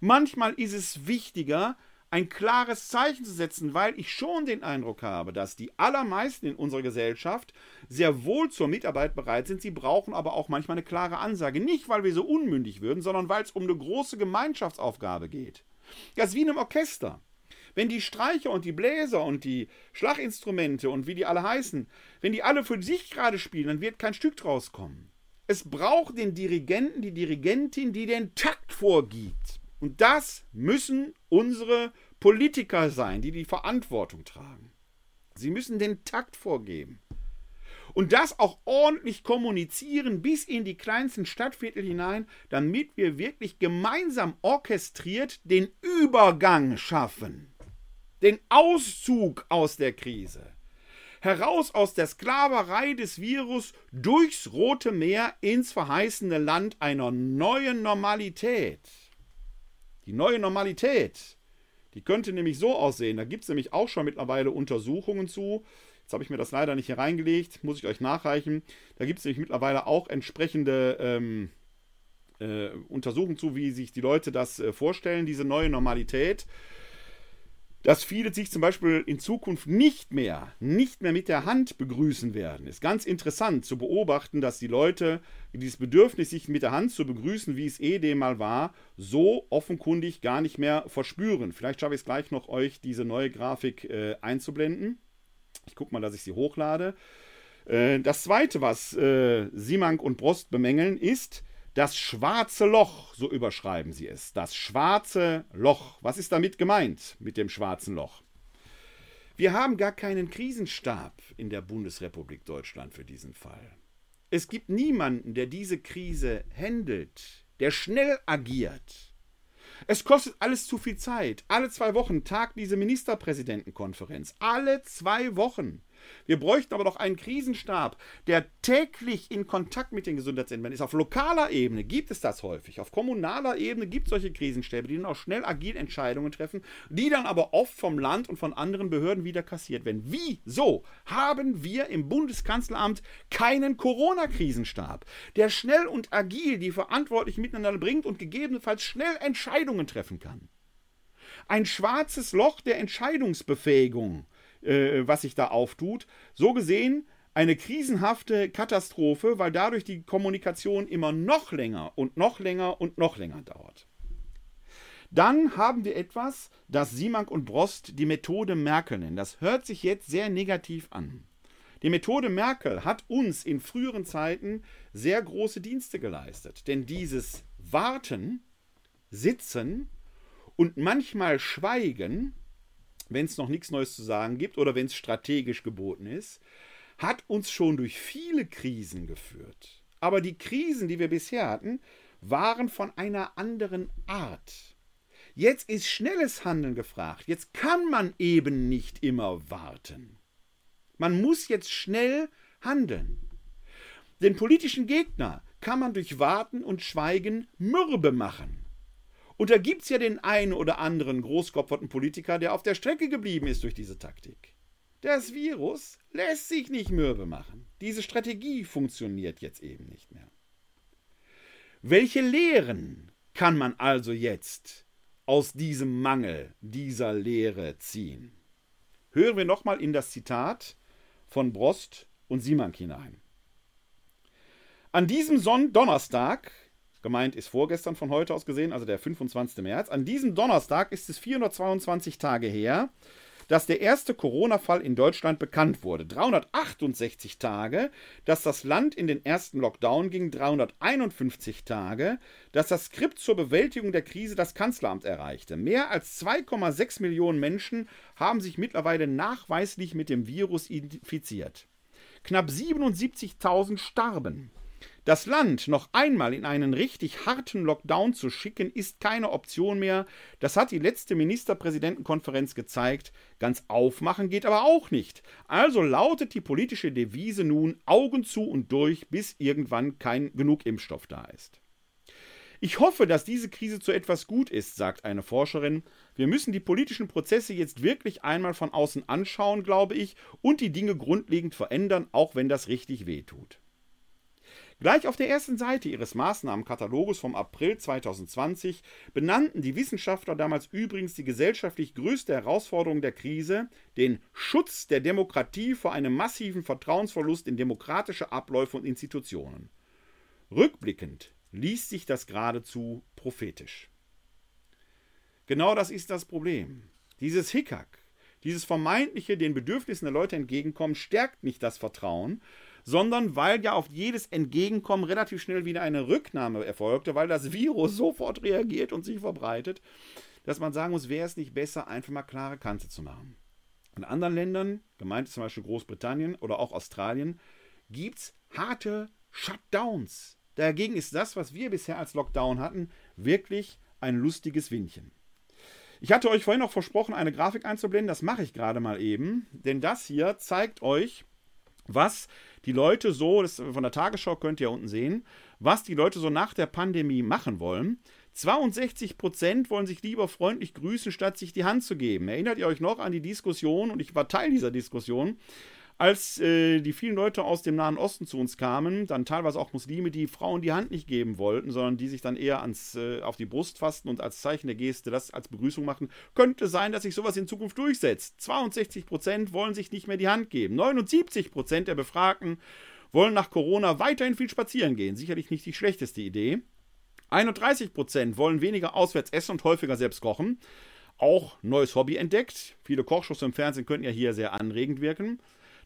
S1: Manchmal ist es wichtiger, ein klares Zeichen zu setzen, weil ich schon den Eindruck habe, dass die allermeisten in unserer Gesellschaft sehr wohl zur Mitarbeit bereit sind. Sie brauchen aber auch manchmal eine klare Ansage. Nicht, weil wir so unmündig würden, sondern weil es um eine große Gemeinschaftsaufgabe geht. Das ist wie in einem Orchester. Wenn die Streicher und die Bläser und die Schlaginstrumente und wie die alle heißen, wenn die alle für sich gerade spielen, dann wird kein Stück draus kommen. Es braucht den Dirigenten, die Dirigentin, die den Takt vorgibt. Und das müssen unsere Politiker sein, die die Verantwortung tragen. Sie müssen den Takt vorgeben. Und das auch ordentlich kommunizieren bis in die kleinsten Stadtviertel hinein, damit wir wirklich gemeinsam orchestriert den Übergang schaffen den Auszug aus der Krise, heraus aus der Sklaverei des Virus durchs Rote Meer ins verheißene Land einer neuen Normalität. Die neue Normalität, die könnte nämlich so aussehen, da gibt es nämlich auch schon mittlerweile Untersuchungen zu, Jetzt habe ich mir das leider nicht hier reingelegt, muss ich euch nachreichen. Da gibt es nämlich mittlerweile auch entsprechende ähm, äh, Untersuchungen zu, wie sich die Leute das äh, vorstellen, diese neue Normalität dass viele sich zum Beispiel in Zukunft nicht mehr, nicht mehr mit der Hand begrüßen werden. Ist ganz interessant zu beobachten, dass die Leute dieses Bedürfnis, sich mit der Hand zu begrüßen, wie es eh dem mal war, so offenkundig gar nicht mehr verspüren. Vielleicht schaffe ich es gleich noch, euch diese neue Grafik äh, einzublenden. Ich gucke mal, dass ich sie hochlade. Äh, das zweite, was äh, Simank und Brost bemängeln, ist, das schwarze Loch, so überschreiben sie es. Das schwarze Loch. Was ist damit gemeint mit dem schwarzen Loch? Wir haben gar keinen Krisenstab in der Bundesrepublik Deutschland für diesen Fall. Es gibt niemanden, der diese Krise händelt, der schnell agiert. Es kostet alles zu viel Zeit. Alle zwei Wochen tagt diese Ministerpräsidentenkonferenz. Alle zwei Wochen. Wir bräuchten aber doch einen Krisenstab, der täglich in Kontakt mit den Gesundheitsämtern ist. Auf lokaler Ebene gibt es das häufig. Auf kommunaler Ebene gibt es solche Krisenstäbe, die dann auch schnell agil Entscheidungen treffen, die dann aber oft vom Land und von anderen Behörden wieder kassiert werden. Wieso haben wir im Bundeskanzleramt keinen Corona-Krisenstab, der schnell und agil die Verantwortlichen miteinander bringt und gegebenenfalls schnell Entscheidungen treffen kann? Ein schwarzes Loch der Entscheidungsbefähigung äh, was sich da auftut. So gesehen eine krisenhafte Katastrophe, weil dadurch die Kommunikation immer noch länger und noch länger und noch länger dauert. Dann haben wir etwas, das Simak und Brost die Methode Merkel nennen. Das hört sich jetzt sehr negativ an. Die Methode Merkel hat uns in früheren Zeiten sehr große Dienste geleistet. Denn dieses Warten, Sitzen und manchmal Schweigen wenn es noch nichts Neues zu sagen gibt oder wenn es strategisch geboten ist, hat uns schon durch viele Krisen geführt. Aber die Krisen, die wir bisher hatten, waren von einer anderen Art. Jetzt ist schnelles Handeln gefragt. Jetzt kann man eben nicht immer warten. Man muss jetzt schnell handeln. Den politischen Gegner kann man durch Warten und Schweigen mürbe machen. Und da gibt es ja den einen oder anderen großkopferten Politiker, der auf der Strecke geblieben ist durch diese Taktik. Das Virus lässt sich nicht mürbe machen. Diese Strategie funktioniert jetzt eben nicht mehr. Welche Lehren kann man also jetzt aus diesem Mangel dieser Lehre ziehen? Hören wir nochmal in das Zitat von Brost und Simank hinein. An diesem Son Donnerstag Gemeint ist vorgestern von heute aus gesehen, also der 25. März. An diesem Donnerstag ist es 422 Tage her, dass der erste Corona-Fall in Deutschland bekannt wurde. 368 Tage, dass das Land in den ersten Lockdown ging. 351 Tage, dass das Skript zur Bewältigung der Krise das Kanzleramt erreichte. Mehr als 2,6 Millionen Menschen haben sich mittlerweile nachweislich mit dem Virus infiziert. Knapp 77.000 starben. Das Land noch einmal in einen richtig harten Lockdown zu schicken, ist keine Option mehr. Das hat die letzte Ministerpräsidentenkonferenz gezeigt. Ganz aufmachen geht aber auch nicht. Also lautet die politische Devise nun Augen zu und durch, bis irgendwann kein genug Impfstoff da ist. Ich hoffe, dass diese Krise zu etwas gut ist, sagt eine Forscherin. Wir müssen die politischen Prozesse jetzt wirklich einmal von außen anschauen, glaube ich, und die Dinge grundlegend verändern, auch wenn das richtig wehtut. Gleich auf der ersten Seite ihres Maßnahmenkataloges vom April 2020 benannten die Wissenschaftler damals übrigens die gesellschaftlich größte Herausforderung der Krise, den Schutz der Demokratie vor einem massiven Vertrauensverlust in demokratische Abläufe und Institutionen. Rückblickend liest sich das geradezu prophetisch. Genau das ist das Problem. Dieses Hickhack, dieses vermeintliche den Bedürfnissen der Leute entgegenkommen, stärkt nicht das Vertrauen, sondern weil ja auf jedes Entgegenkommen relativ schnell wieder eine Rücknahme erfolgte, weil das Virus <laughs> sofort reagiert und sich verbreitet, dass man sagen muss, wäre es nicht besser, einfach mal klare Kante zu machen. In anderen Ländern, gemeint zum Beispiel Großbritannien oder auch Australien, gibt es harte Shutdowns. Dagegen ist das, was wir bisher als Lockdown hatten, wirklich ein lustiges Windchen. Ich hatte euch vorhin noch versprochen, eine Grafik einzublenden. Das mache ich gerade mal eben. Denn das hier zeigt euch, was die Leute so, das von der Tagesschau könnt ihr unten sehen, was die Leute so nach der Pandemie machen wollen. 62 Prozent wollen sich lieber freundlich grüßen, statt sich die Hand zu geben. Erinnert ihr euch noch an die Diskussion, und ich war Teil dieser Diskussion, als äh, die vielen Leute aus dem Nahen Osten zu uns kamen, dann teilweise auch Muslime, die Frauen die Hand nicht geben wollten, sondern die sich dann eher ans, äh, auf die Brust fassten und als Zeichen der Geste das als Begrüßung machen, könnte sein, dass sich sowas in Zukunft durchsetzt. 62 Prozent wollen sich nicht mehr die Hand geben. 79 Prozent der Befragten wollen nach Corona weiterhin viel spazieren gehen. Sicherlich nicht die schlechteste Idee. 31 Prozent wollen weniger auswärts essen und häufiger selbst kochen. Auch neues Hobby entdeckt. Viele Kochshows im Fernsehen könnten ja hier sehr anregend wirken.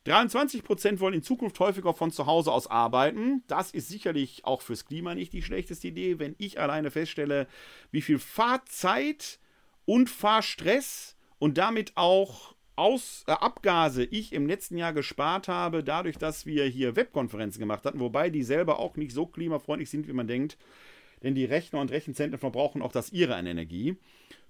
S1: 23% wollen in Zukunft häufiger von zu Hause aus arbeiten. Das ist sicherlich auch fürs Klima nicht die schlechteste Idee, wenn ich alleine feststelle, wie viel Fahrzeit und Fahrstress und damit auch aus, äh, Abgase ich im letzten Jahr gespart habe, dadurch, dass wir hier Webkonferenzen gemacht hatten, wobei die selber auch nicht so klimafreundlich sind, wie man denkt. Denn die Rechner und Rechenzentren verbrauchen auch das ihre an Energie.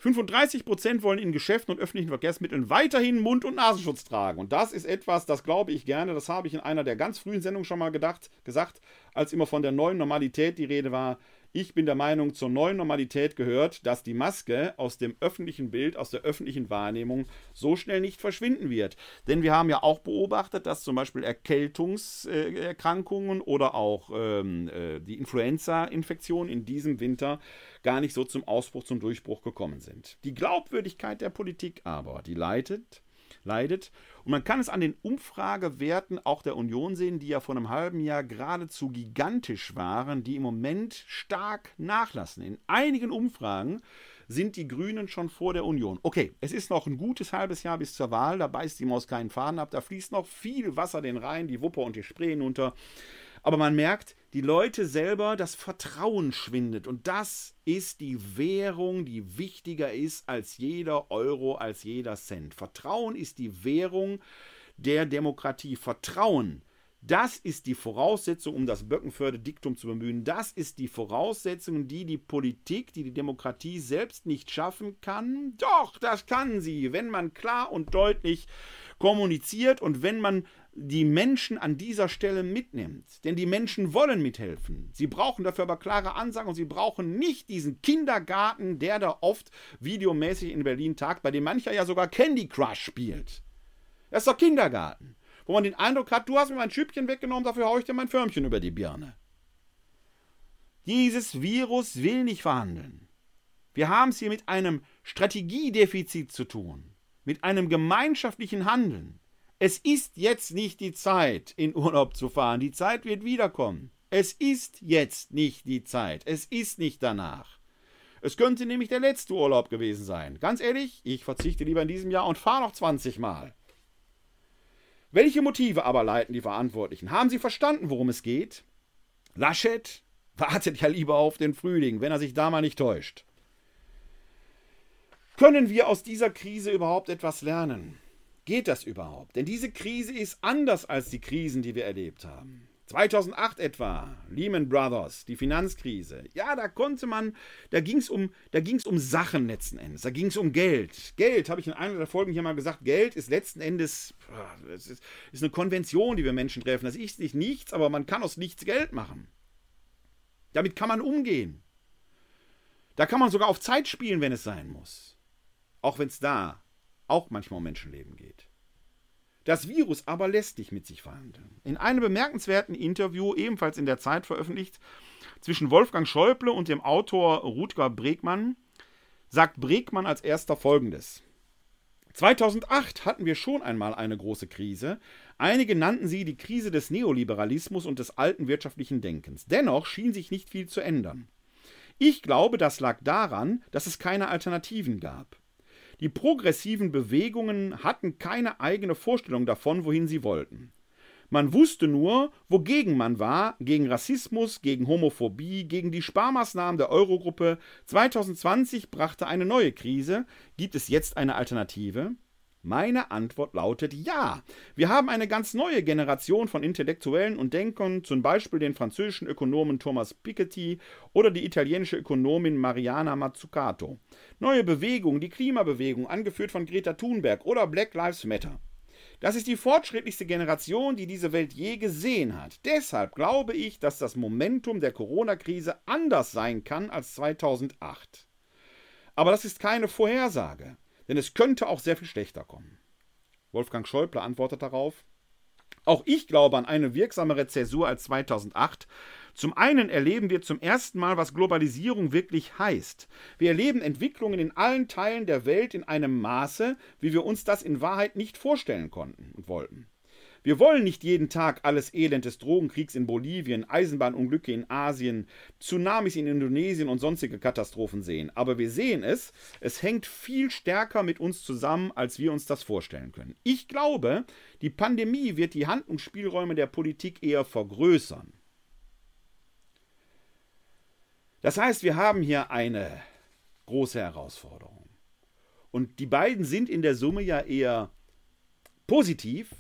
S1: 35% wollen in Geschäften und öffentlichen Verkehrsmitteln weiterhin Mund- und Nasenschutz tragen. Und das ist etwas, das glaube ich gerne, das habe ich in einer der ganz frühen Sendungen schon mal gedacht, gesagt, als immer von der neuen Normalität die Rede war. Ich bin der Meinung, zur neuen Normalität gehört, dass die Maske aus dem öffentlichen Bild, aus der öffentlichen Wahrnehmung so schnell nicht verschwinden wird. Denn wir haben ja auch beobachtet, dass zum Beispiel Erkältungserkrankungen oder auch ähm, äh, die Influenza-Infektion in diesem Winter gar nicht so zum Ausbruch, zum Durchbruch gekommen sind. Die Glaubwürdigkeit der Politik aber, die leitet leidet. Und man kann es an den Umfragewerten auch der Union sehen, die ja vor einem halben Jahr geradezu gigantisch waren, die im Moment stark nachlassen. In einigen Umfragen sind die Grünen schon vor der Union. Okay, es ist noch ein gutes halbes Jahr bis zur Wahl, da beißt die Maus keinen Faden ab, da fließt noch viel Wasser den Rhein, die Wupper und die Spree hinunter. Aber man merkt, die Leute selber, das Vertrauen schwindet. Und das ist die Währung, die wichtiger ist als jeder Euro, als jeder Cent. Vertrauen ist die Währung der Demokratie. Vertrauen, das ist die Voraussetzung, um das Böckenförde Diktum zu bemühen. Das ist die Voraussetzung, die die Politik, die die Demokratie selbst nicht schaffen kann. Doch, das kann sie, wenn man klar und deutlich kommuniziert und wenn man die Menschen an dieser Stelle mitnimmt. Denn die Menschen wollen mithelfen. Sie brauchen dafür aber klare Ansagen und sie brauchen nicht diesen Kindergarten, der da oft videomäßig in Berlin tagt, bei dem mancher ja sogar Candy Crush spielt. Das ist doch Kindergarten. Wo man den Eindruck hat, du hast mir mein Schüppchen weggenommen, dafür haue ich dir mein Förmchen über die Birne. Dieses Virus will nicht verhandeln. Wir haben es hier mit einem Strategiedefizit zu tun, mit einem gemeinschaftlichen Handeln. Es ist jetzt nicht die Zeit, in Urlaub zu fahren. Die Zeit wird wiederkommen. Es ist jetzt nicht die Zeit. Es ist nicht danach. Es könnte nämlich der letzte Urlaub gewesen sein. Ganz ehrlich, ich verzichte lieber in diesem Jahr und fahre noch 20 Mal. Welche Motive aber leiten die Verantwortlichen? Haben sie verstanden, worum es geht? Laschet wartet ja lieber auf den Frühling, wenn er sich da mal nicht täuscht. Können wir aus dieser Krise überhaupt etwas lernen? Geht das überhaupt? Denn diese Krise ist anders als die Krisen, die wir erlebt haben. 2008 etwa, Lehman Brothers, die Finanzkrise. Ja, da konnte man, da ging es um, um Sachen letzten Endes. Da ging es um Geld. Geld, habe ich in einer der Folgen hier mal gesagt, Geld ist letzten Endes, es ist, ist eine Konvention, die wir Menschen treffen. Das ist nicht nichts, aber man kann aus nichts Geld machen. Damit kann man umgehen. Da kann man sogar auf Zeit spielen, wenn es sein muss. Auch wenn es da auch manchmal um Menschenleben geht. Das Virus aber lässt dich mit sich verhandeln. In einem bemerkenswerten Interview, ebenfalls in der Zeit veröffentlicht, zwischen Wolfgang Schäuble und dem Autor Rutger Bregmann, sagt Bregmann als erster folgendes. 2008 hatten wir schon einmal eine große Krise. Einige nannten sie die Krise des Neoliberalismus und des alten wirtschaftlichen Denkens. Dennoch schien sich nicht viel zu ändern. Ich glaube, das lag daran, dass es keine Alternativen gab. Die progressiven Bewegungen hatten keine eigene Vorstellung davon, wohin sie wollten. Man wusste nur, wogegen man war, gegen Rassismus, gegen Homophobie, gegen die Sparmaßnahmen der Eurogruppe. 2020 brachte eine neue Krise. Gibt es jetzt eine Alternative? Meine Antwort lautet ja. Wir haben eine ganz neue Generation von Intellektuellen und Denkern, zum Beispiel den französischen Ökonomen Thomas Piketty oder die italienische Ökonomin Mariana Mazzucato. Neue Bewegungen, die Klimabewegung, angeführt von Greta Thunberg oder Black Lives Matter. Das ist die fortschrittlichste Generation, die diese Welt je gesehen hat. Deshalb glaube ich, dass das Momentum der Corona-Krise anders sein kann als 2008. Aber das ist keine Vorhersage denn es könnte auch sehr viel schlechter kommen. Wolfgang Schäuble antwortet darauf, auch ich glaube an eine wirksamere Zäsur als 2008. Zum einen erleben wir zum ersten Mal, was Globalisierung wirklich heißt. Wir erleben Entwicklungen in allen Teilen der Welt in einem Maße, wie wir uns das in Wahrheit nicht vorstellen konnten und wollten. Wir wollen nicht jeden Tag alles Elend des Drogenkriegs in Bolivien, Eisenbahnunglücke in Asien, Tsunamis in Indonesien und sonstige Katastrophen sehen. Aber wir sehen es, es hängt viel stärker mit uns zusammen, als wir uns das vorstellen können. Ich glaube, die Pandemie wird die Handlungsspielräume der Politik eher vergrößern. Das heißt, wir haben hier eine große Herausforderung. Und die beiden sind in der Summe ja eher positiv,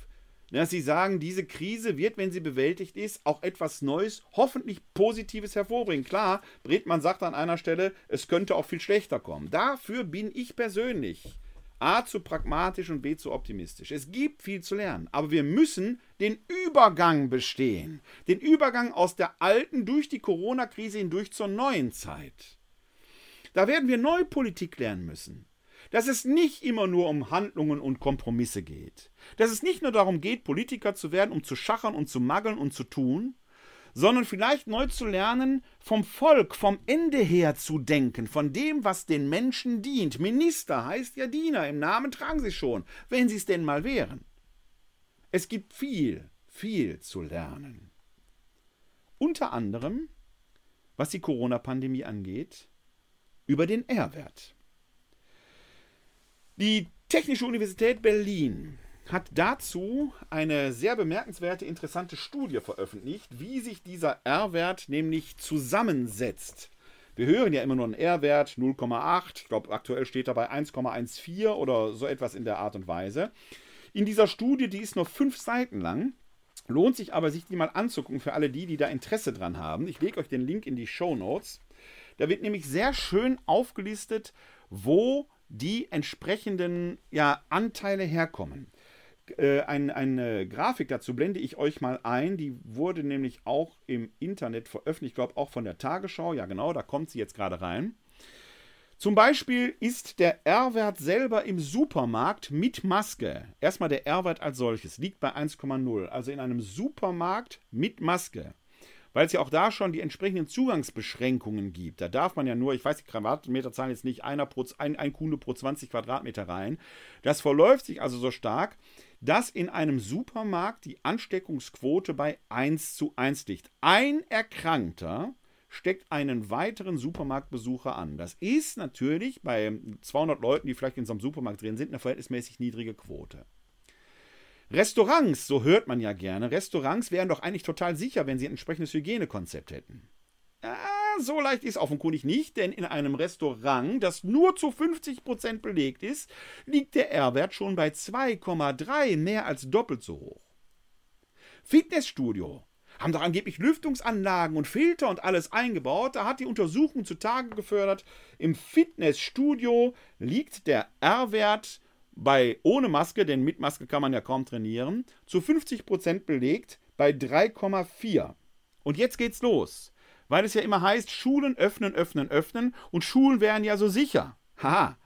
S1: dass sie sagen, diese Krise wird, wenn sie bewältigt ist, auch etwas Neues, hoffentlich Positives hervorbringen. Klar, Bredmann sagt an einer Stelle, es könnte auch viel schlechter kommen. Dafür bin ich persönlich A zu pragmatisch und B zu optimistisch. Es gibt viel zu lernen, aber wir müssen den Übergang bestehen. Den Übergang aus der alten durch die Corona-Krise hindurch zur neuen Zeit. Da werden wir neue Politik lernen müssen dass es nicht immer nur um Handlungen und Kompromisse geht, dass es nicht nur darum geht, Politiker zu werden, um zu schachern und zu mageln und zu tun, sondern vielleicht neu zu lernen, vom Volk, vom Ende her zu denken, von dem, was den Menschen dient. Minister heißt ja Diener, im Namen tragen sie schon, wenn sie es denn mal wären. Es gibt viel, viel zu lernen. Unter anderem, was die Corona-Pandemie angeht, über den R-Wert. Die Technische Universität Berlin hat dazu eine sehr bemerkenswerte, interessante Studie veröffentlicht, wie sich dieser R-Wert nämlich zusammensetzt. Wir hören ja immer nur einen R-Wert 0,8, ich glaube aktuell steht er bei 1,14 oder so etwas in der Art und Weise. In dieser Studie, die ist nur fünf Seiten lang, lohnt sich aber, sich die mal anzugucken für alle die, die da Interesse dran haben. Ich lege euch den Link in die Show Notes. Da wird nämlich sehr schön aufgelistet, wo die entsprechenden ja, Anteile herkommen. Äh, ein, eine Grafik dazu blende ich euch mal ein. Die wurde nämlich auch im Internet veröffentlicht, ich glaube auch von der Tagesschau. Ja, genau, da kommt sie jetzt gerade rein. Zum Beispiel ist der R-Wert selber im Supermarkt mit Maske. Erstmal der R-Wert als solches liegt bei 1,0. Also in einem Supermarkt mit Maske weil es ja auch da schon die entsprechenden Zugangsbeschränkungen gibt. Da darf man ja nur, ich weiß die Quadratmeterzahl jetzt nicht, einer pro, ein, ein Kunde pro 20 Quadratmeter rein. Das verläuft sich also so stark, dass in einem Supermarkt die Ansteckungsquote bei 1 zu 1 liegt. Ein Erkrankter steckt einen weiteren Supermarktbesucher an. Das ist natürlich bei 200 Leuten, die vielleicht in so einem Supermarkt drin sind, eine verhältnismäßig niedrige Quote. Restaurants, so hört man ja gerne, Restaurants wären doch eigentlich total sicher, wenn sie ein entsprechendes Hygienekonzept hätten. Ja, so leicht ist offenkundig nicht, denn in einem Restaurant, das nur zu 50% belegt ist, liegt der R-Wert schon bei 2,3, mehr als doppelt so hoch. Fitnessstudio haben doch angeblich Lüftungsanlagen und Filter und alles eingebaut. Da hat die Untersuchung zutage gefördert. Im Fitnessstudio liegt der R-Wert bei ohne Maske, denn mit Maske kann man ja kaum trainieren, zu 50% belegt bei 3,4. Und jetzt geht's los. Weil es ja immer heißt, Schulen öffnen, öffnen, öffnen und Schulen wären ja so sicher. Haha.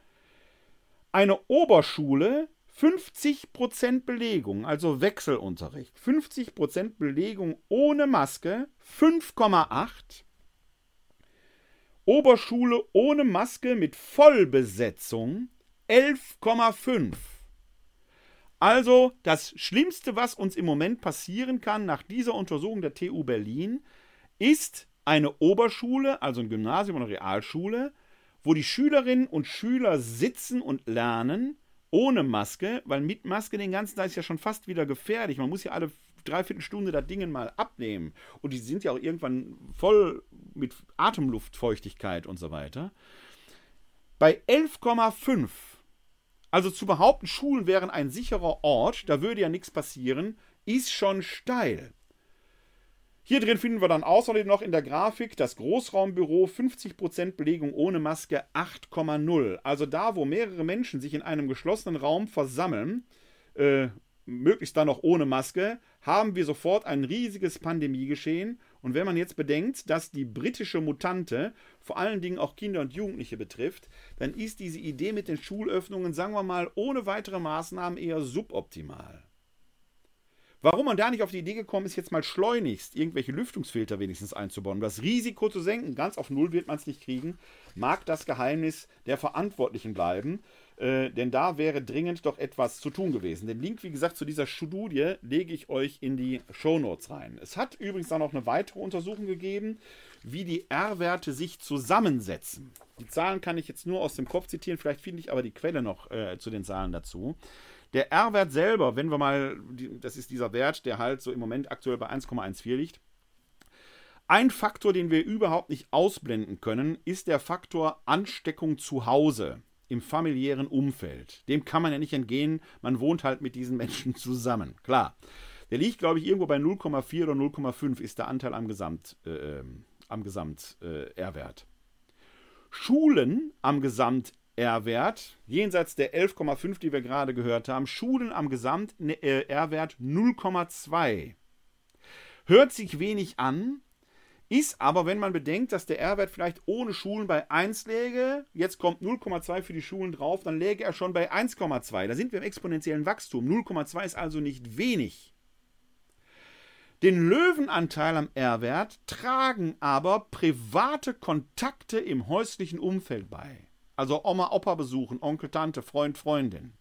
S1: Eine Oberschule 50% Belegung, also Wechselunterricht. 50% Belegung ohne Maske 5,8. Oberschule ohne Maske mit Vollbesetzung 11,5. Also das Schlimmste, was uns im Moment passieren kann nach dieser Untersuchung der TU Berlin, ist eine Oberschule, also ein Gymnasium oder Realschule, wo die Schülerinnen und Schüler sitzen und lernen ohne Maske, weil mit Maske den ganzen Tag ist ja schon fast wieder gefährlich. Man muss ja alle dreiviertel Stunde das Ding mal abnehmen. Und die sind ja auch irgendwann voll mit Atemluftfeuchtigkeit und so weiter. Bei 11,5 also zu behaupten, Schulen wären ein sicherer Ort, da würde ja nichts passieren, ist schon steil. Hier drin finden wir dann außerdem noch in der Grafik das Großraumbüro 50% Belegung ohne Maske 8,0. Also da, wo mehrere Menschen sich in einem geschlossenen Raum versammeln, äh, möglichst dann noch ohne Maske, haben wir sofort ein riesiges Pandemiegeschehen. Und wenn man jetzt bedenkt, dass die britische Mutante vor allen Dingen auch Kinder und Jugendliche betrifft, dann ist diese Idee mit den Schulöffnungen, sagen wir mal, ohne weitere Maßnahmen eher suboptimal. Warum man da nicht auf die Idee gekommen ist, jetzt mal schleunigst irgendwelche Lüftungsfilter wenigstens einzubauen, das Risiko zu senken, ganz auf Null wird man es nicht kriegen, mag das Geheimnis der Verantwortlichen bleiben. Äh, denn da wäre dringend doch etwas zu tun gewesen. Den Link, wie gesagt, zu dieser Studie lege ich euch in die Show Notes rein. Es hat übrigens dann noch eine weitere Untersuchung gegeben, wie die R-Werte sich zusammensetzen. Die Zahlen kann ich jetzt nur aus dem Kopf zitieren, vielleicht finde ich aber die Quelle noch äh, zu den Zahlen dazu. Der R-Wert selber, wenn wir mal, das ist dieser Wert, der halt so im Moment aktuell bei 1,14 liegt. Ein Faktor, den wir überhaupt nicht ausblenden können, ist der Faktor Ansteckung zu Hause. Im familiären Umfeld. Dem kann man ja nicht entgehen. Man wohnt halt mit diesen Menschen <laughs> zusammen. Klar. Der liegt, glaube ich, irgendwo bei 0,4 oder 0,5 ist der Anteil am Gesamt, äh, ähm, am Gesamt äh, R-Wert. Schulen am Gesamt R-Wert, jenseits der 11,5, die wir gerade gehört haben, Schulen am Gesamt äh, R-Wert 0,2. Hört sich wenig an, ist aber, wenn man bedenkt, dass der R-Wert vielleicht ohne Schulen bei 1 läge, jetzt kommt 0,2 für die Schulen drauf, dann läge er schon bei 1,2. Da sind wir im exponentiellen Wachstum. 0,2 ist also nicht wenig. Den Löwenanteil am R-Wert tragen aber private Kontakte im häuslichen Umfeld bei. Also Oma, Opa besuchen, Onkel, Tante, Freund, Freundin.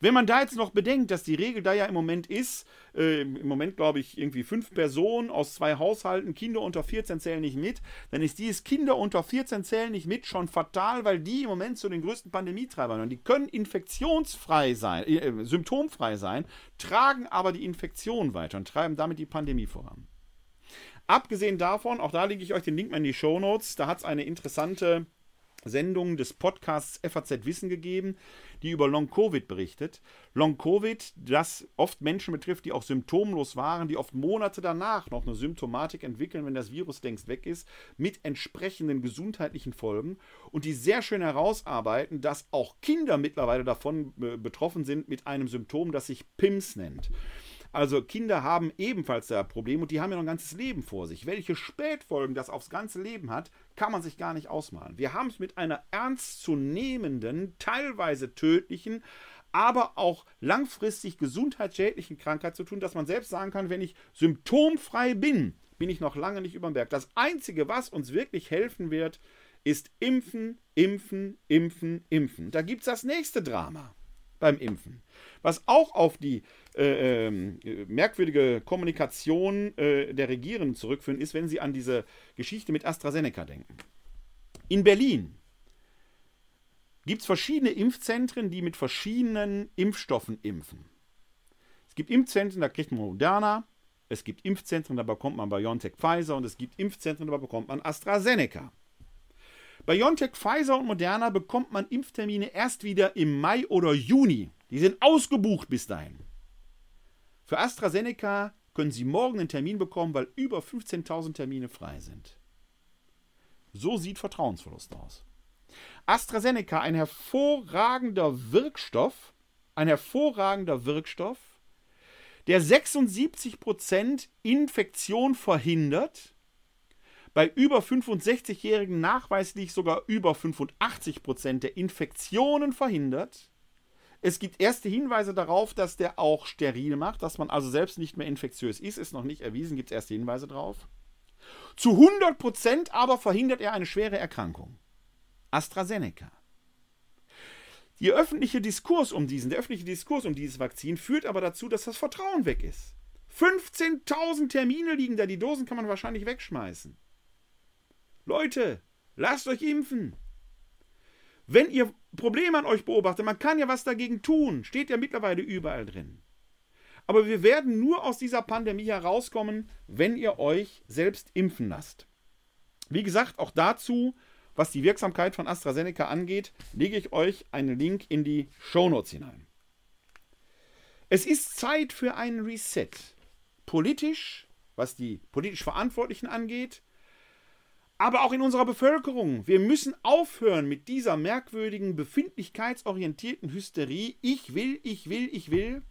S1: Wenn man da jetzt noch bedenkt, dass die Regel da ja im Moment ist, äh, im Moment glaube ich irgendwie fünf Personen aus zwei Haushalten, Kinder unter 14 zählen nicht mit, dann ist dieses Kinder unter 14 zählen nicht mit schon fatal, weil die im Moment zu den größten Pandemietreibern und die können infektionsfrei sein, äh, äh, symptomfrei sein, tragen aber die Infektion weiter und treiben damit die Pandemie voran. Abgesehen davon, auch da lege ich euch den Link mal in die Show Notes, da hat es eine interessante Sendung des Podcasts FAZ Wissen gegeben, die über Long-Covid berichtet. Long-Covid, das oft Menschen betrifft, die auch symptomlos waren, die oft Monate danach noch eine Symptomatik entwickeln, wenn das Virus längst weg ist, mit entsprechenden gesundheitlichen Folgen und die sehr schön herausarbeiten, dass auch Kinder mittlerweile davon äh, betroffen sind mit einem Symptom, das sich PIMS nennt. Also Kinder haben ebenfalls da Probleme und die haben ja noch ein ganzes Leben vor sich. Welche Spätfolgen das aufs ganze Leben hat, kann man sich gar nicht ausmalen. Wir haben es mit einer ernstzunehmenden, teilweise tödlichen, aber auch langfristig gesundheitsschädlichen Krankheit zu tun, dass man selbst sagen kann, wenn ich symptomfrei bin, bin ich noch lange nicht über dem Berg. Das Einzige, was uns wirklich helfen wird, ist Impfen, Impfen, Impfen, Impfen. Da gibt es das nächste Drama beim Impfen. Was auch auf die äh, äh, merkwürdige Kommunikation äh, der Regierenden zurückführen, ist, wenn Sie an diese Geschichte mit AstraZeneca denken. In Berlin gibt es verschiedene Impfzentren, die mit verschiedenen Impfstoffen impfen. Es gibt Impfzentren, da kriegt man Moderna, es gibt Impfzentren, da bekommt man BioNTech Pfizer und es gibt Impfzentren, da bekommt man AstraZeneca. BioNTech, Pfizer und Moderna bekommt man Impftermine erst wieder im Mai oder Juni. Die sind ausgebucht bis dahin. Für AstraZeneca können Sie morgen einen Termin bekommen, weil über 15.000 Termine frei sind. So sieht Vertrauensverlust aus. AstraZeneca, ein hervorragender Wirkstoff, ein hervorragender Wirkstoff, der 76% Infektion verhindert, bei über 65-Jährigen nachweislich sogar über 85% der Infektionen verhindert es gibt erste Hinweise darauf, dass der auch steril macht, dass man also selbst nicht mehr infektiös ist, ist noch nicht erwiesen, gibt es erste Hinweise darauf. Zu 100% aber verhindert er eine schwere Erkrankung. AstraZeneca. Der öffentliche Diskurs um diesen, der öffentliche Diskurs um dieses Vakzin führt aber dazu, dass das Vertrauen weg ist. 15.000 Termine liegen da, die Dosen kann man wahrscheinlich wegschmeißen. Leute, lasst euch impfen. Wenn ihr Probleme an euch beobachtet, man kann ja was dagegen tun, steht ja mittlerweile überall drin. Aber wir werden nur aus dieser Pandemie herauskommen, wenn ihr euch selbst impfen lasst. Wie gesagt, auch dazu, was die Wirksamkeit von AstraZeneca angeht, lege ich euch einen Link in die Shownotes hinein. Es ist Zeit für einen Reset. Politisch, was die politisch Verantwortlichen angeht, aber auch in unserer Bevölkerung. Wir müssen aufhören mit dieser merkwürdigen, befindlichkeitsorientierten Hysterie. Ich will, ich will, ich will.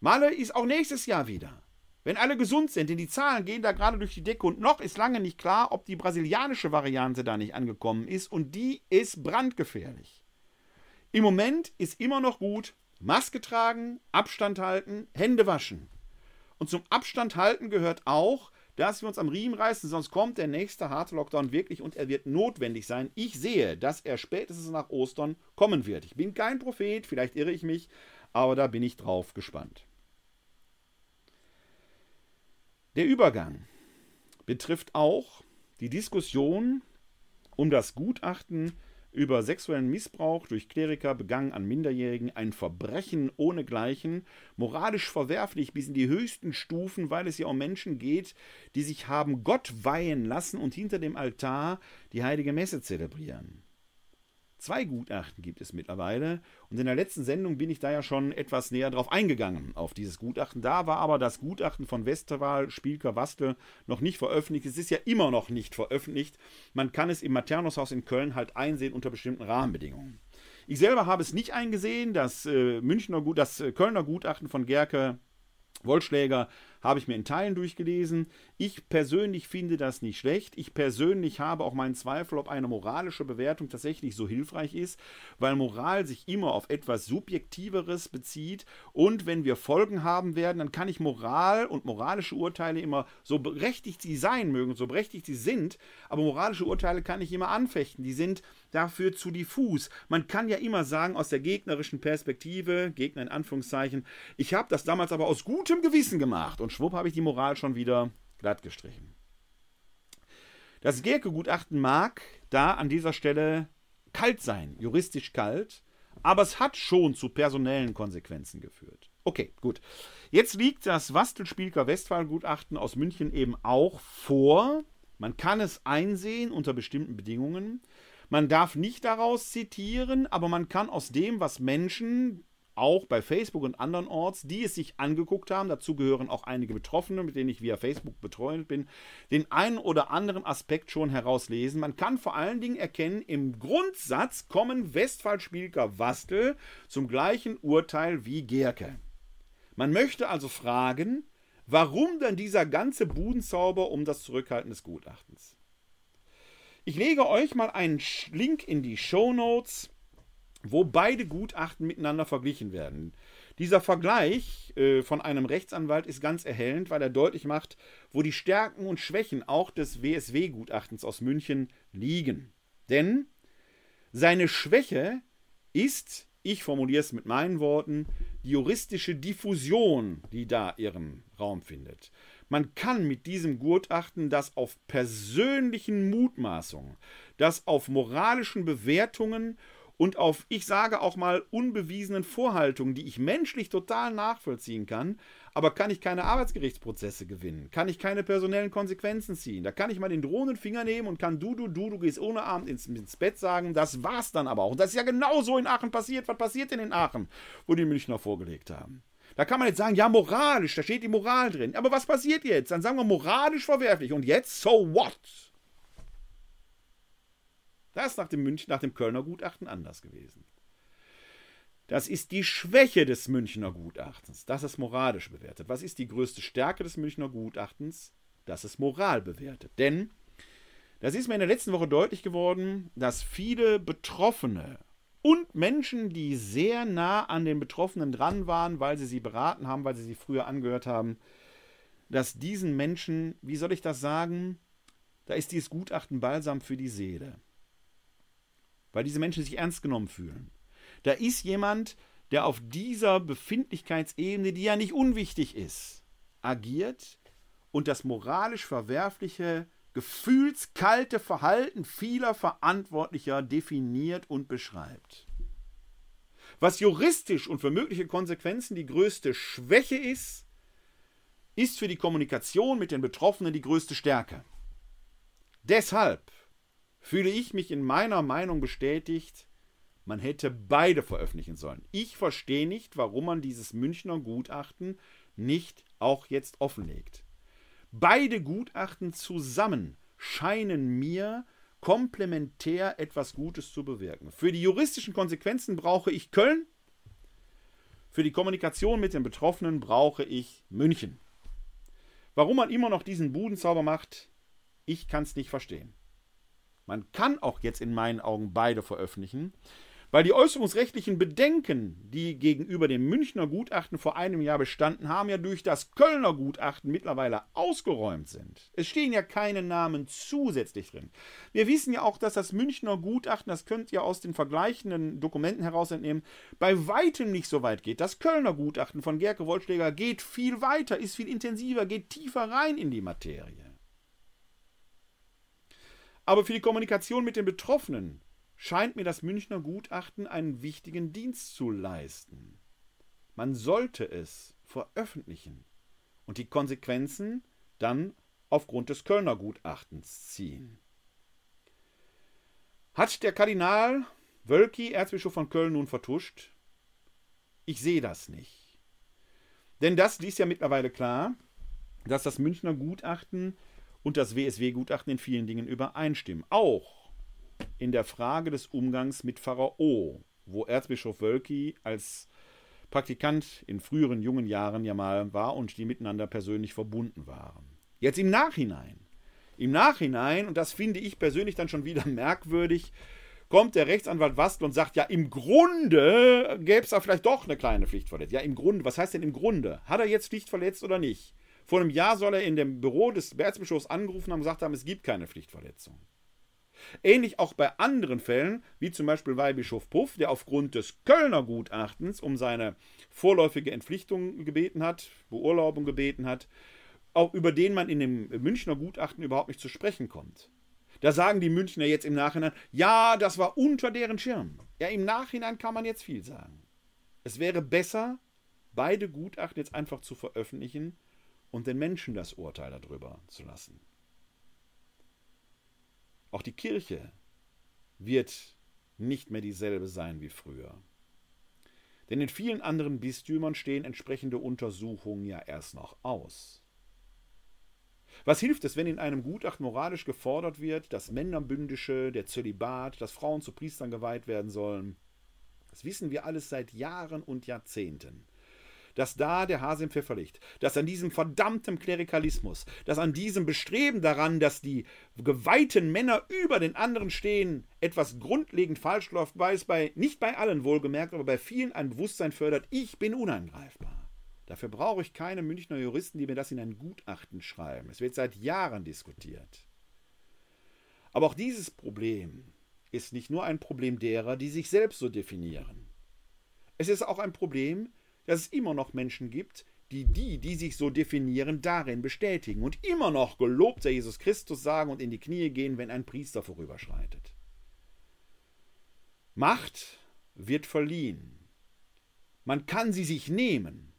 S1: Malle ist auch nächstes Jahr wieder. Wenn alle gesund sind, denn die Zahlen gehen da gerade durch die Decke und noch ist lange nicht klar, ob die brasilianische Variante da nicht angekommen ist und die ist brandgefährlich. Im Moment ist immer noch gut, Maske tragen, Abstand halten, Hände waschen. Und zum Abstand halten gehört auch, dass wir uns am Riemen reißen, sonst kommt der nächste harte Lockdown wirklich und er wird notwendig sein. Ich sehe, dass er spätestens nach Ostern kommen wird. Ich bin kein Prophet, vielleicht irre ich mich, aber da bin ich drauf gespannt. Der Übergang betrifft auch die Diskussion um das Gutachten über sexuellen Missbrauch durch Kleriker begangen an Minderjährigen ein Verbrechen ohnegleichen, moralisch verwerflich bis in die höchsten Stufen, weil es ja um Menschen geht, die sich haben Gott weihen lassen und hinter dem Altar die heilige Messe zelebrieren. Zwei Gutachten gibt es mittlerweile. Und in der letzten Sendung bin ich da ja schon etwas näher drauf eingegangen, auf dieses Gutachten. Da war aber das Gutachten von Westerwal, Spielker, Wastel noch nicht veröffentlicht. Es ist ja immer noch nicht veröffentlicht. Man kann es im Maternushaus in Köln halt einsehen unter bestimmten Rahmenbedingungen. Ich selber habe es nicht eingesehen. Das, äh, Münchner, das äh, Kölner Gutachten von Gerke Wollschläger habe ich mir in Teilen durchgelesen. Ich persönlich finde das nicht schlecht. Ich persönlich habe auch meinen Zweifel, ob eine moralische Bewertung tatsächlich so hilfreich ist, weil Moral sich immer auf etwas Subjektiveres bezieht. Und wenn wir Folgen haben werden, dann kann ich Moral und moralische Urteile immer, so berechtigt sie sein mögen, so berechtigt sie sind, aber moralische Urteile kann ich immer anfechten. Die sind dafür zu diffus. Man kann ja immer sagen, aus der gegnerischen Perspektive, Gegner in Anführungszeichen, ich habe das damals aber aus gutem Gewissen gemacht und schwupp habe ich die Moral schon wieder glatt gestrichen. Das Gerke-Gutachten mag da an dieser Stelle kalt sein, juristisch kalt, aber es hat schon zu personellen Konsequenzen geführt. Okay, gut. Jetzt liegt das Wastel-Spielker-Westphal-Gutachten aus München eben auch vor. Man kann es einsehen unter bestimmten Bedingungen. Man darf nicht daraus zitieren, aber man kann aus dem, was Menschen, auch bei Facebook und anderen Orts, die es sich angeguckt haben, dazu gehören auch einige Betroffene, mit denen ich via Facebook betreut bin, den einen oder anderen Aspekt schon herauslesen. Man kann vor allen Dingen erkennen, im Grundsatz kommen Westphal-Spielker Wastel zum gleichen Urteil wie Gerke. Man möchte also fragen, warum dann dieser ganze Budenzauber um das Zurückhalten des Gutachtens? Ich lege euch mal einen Link in die Show Notes, wo beide Gutachten miteinander verglichen werden. Dieser Vergleich äh, von einem Rechtsanwalt ist ganz erhellend, weil er deutlich macht, wo die Stärken und Schwächen auch des WSW-Gutachtens aus München liegen. Denn seine Schwäche ist, ich formuliere es mit meinen Worten, die juristische Diffusion, die da ihren Raum findet. Man kann mit diesem Gutachten das auf persönlichen Mutmaßungen, das auf moralischen Bewertungen und auf, ich sage auch mal, unbewiesenen Vorhaltungen, die ich menschlich total nachvollziehen kann, aber kann ich keine Arbeitsgerichtsprozesse gewinnen, kann ich keine personellen Konsequenzen ziehen. Da kann ich mal den drohenden Finger nehmen und kann du, du, du, du gehst ohne Abend ins, ins Bett sagen, das war's dann aber auch. Und das ist ja genau so in Aachen passiert. Was passiert denn in Aachen, wo die Münchner vorgelegt haben? Da kann man jetzt sagen, ja, moralisch, da steht die Moral drin. Aber was passiert jetzt? Dann sagen wir moralisch verwerflich. Und jetzt, so what? Das ist nach dem, München, nach dem Kölner Gutachten anders gewesen. Das ist die Schwäche des Münchner Gutachtens, dass es moralisch bewertet. Was ist die größte Stärke des Münchner Gutachtens? Dass es Moral bewertet. Denn das ist mir in der letzten Woche deutlich geworden, dass viele Betroffene und Menschen, die sehr nah an den Betroffenen dran waren, weil sie sie beraten haben, weil sie sie früher angehört haben, dass diesen Menschen, wie soll ich das sagen, da ist dieses Gutachten balsam für die Seele. Weil diese Menschen sich ernst genommen fühlen. Da ist jemand, der auf dieser Befindlichkeitsebene, die ja nicht unwichtig ist, agiert und das moralisch Verwerfliche gefühlskalte Verhalten vieler Verantwortlicher definiert und beschreibt. Was juristisch und für mögliche Konsequenzen die größte Schwäche ist, ist für die Kommunikation mit den Betroffenen die größte Stärke. Deshalb fühle ich mich in meiner Meinung bestätigt, man hätte beide veröffentlichen sollen. Ich verstehe nicht, warum man dieses Münchner Gutachten nicht auch jetzt offenlegt. Beide Gutachten zusammen scheinen mir komplementär etwas Gutes zu bewirken. Für die juristischen Konsequenzen brauche ich Köln, für die Kommunikation mit den Betroffenen brauche ich München. Warum man immer noch diesen Budenzauber macht, ich kann es nicht verstehen. Man kann auch jetzt in meinen Augen beide veröffentlichen, weil die äußerungsrechtlichen Bedenken, die gegenüber dem Münchner Gutachten vor einem Jahr bestanden haben, ja durch das Kölner Gutachten mittlerweile ausgeräumt sind. Es stehen ja keine Namen zusätzlich drin. Wir wissen ja auch, dass das Münchner Gutachten, das könnt ihr aus den vergleichenden Dokumenten heraus entnehmen, bei weitem nicht so weit geht. Das Kölner Gutachten von Gerke Wollschläger geht viel weiter, ist viel intensiver, geht tiefer rein in die Materie. Aber für die Kommunikation mit den Betroffenen scheint mir das Münchner Gutachten einen wichtigen Dienst zu leisten. Man sollte es veröffentlichen und die Konsequenzen dann aufgrund des Kölner Gutachtens ziehen. Hat der Kardinal Wölki, Erzbischof von Köln, nun vertuscht? Ich sehe das nicht. Denn das ist ja mittlerweile klar, dass das Münchner Gutachten und das WSW-Gutachten in vielen Dingen übereinstimmen. Auch in der Frage des Umgangs mit Pfarrer O, wo Erzbischof Wölki als Praktikant in früheren jungen Jahren ja mal war und die miteinander persönlich verbunden waren. Jetzt im Nachhinein, im Nachhinein, und das finde ich persönlich dann schon wieder <laughs> merkwürdig, kommt der Rechtsanwalt Wastl und sagt, ja, im Grunde gäbe es da vielleicht doch eine kleine Pflichtverletzung. Ja, im Grunde, was heißt denn im Grunde? Hat er jetzt Pflicht verletzt oder nicht? Vor einem Jahr soll er in dem Büro des Erzbischofs angerufen haben und gesagt haben, es gibt keine Pflichtverletzung. Ähnlich auch bei anderen Fällen, wie zum Beispiel Weihbischof Puff, der aufgrund des Kölner Gutachtens um seine vorläufige Entpflichtung gebeten hat, Beurlaubung gebeten hat, auch über den man in dem Münchner Gutachten überhaupt nicht zu sprechen kommt. Da sagen die Münchner jetzt im Nachhinein, ja, das war unter deren Schirm. Ja, im Nachhinein kann man jetzt viel sagen. Es wäre besser, beide Gutachten jetzt einfach zu veröffentlichen und den Menschen das Urteil darüber zu lassen. Auch die Kirche wird nicht mehr dieselbe sein wie früher. Denn in vielen anderen Bistümern stehen entsprechende Untersuchungen ja erst noch aus. Was hilft es, wenn in einem Gutachten moralisch gefordert wird, dass Männerbündische, der Zölibat, dass Frauen zu Priestern geweiht werden sollen? Das wissen wir alles seit Jahren und Jahrzehnten. Dass da der Hase im Pfeffer liegt, dass an diesem verdammten Klerikalismus, dass an diesem Bestreben daran, dass die geweihten Männer über den anderen stehen, etwas grundlegend falsch läuft, weil es bei, nicht bei allen wohlgemerkt, aber bei vielen ein Bewusstsein fördert, ich bin unangreifbar. Dafür brauche ich keine Münchner Juristen, die mir das in ein Gutachten schreiben. Es wird seit Jahren diskutiert. Aber auch dieses Problem ist nicht nur ein Problem derer, die sich selbst so definieren. Es ist auch ein Problem, dass es immer noch Menschen gibt, die die, die sich so definieren, darin bestätigen und immer noch gelobt sei Jesus Christus sagen und in die Knie gehen, wenn ein Priester vorüberschreitet. Macht wird verliehen. Man kann sie sich nehmen.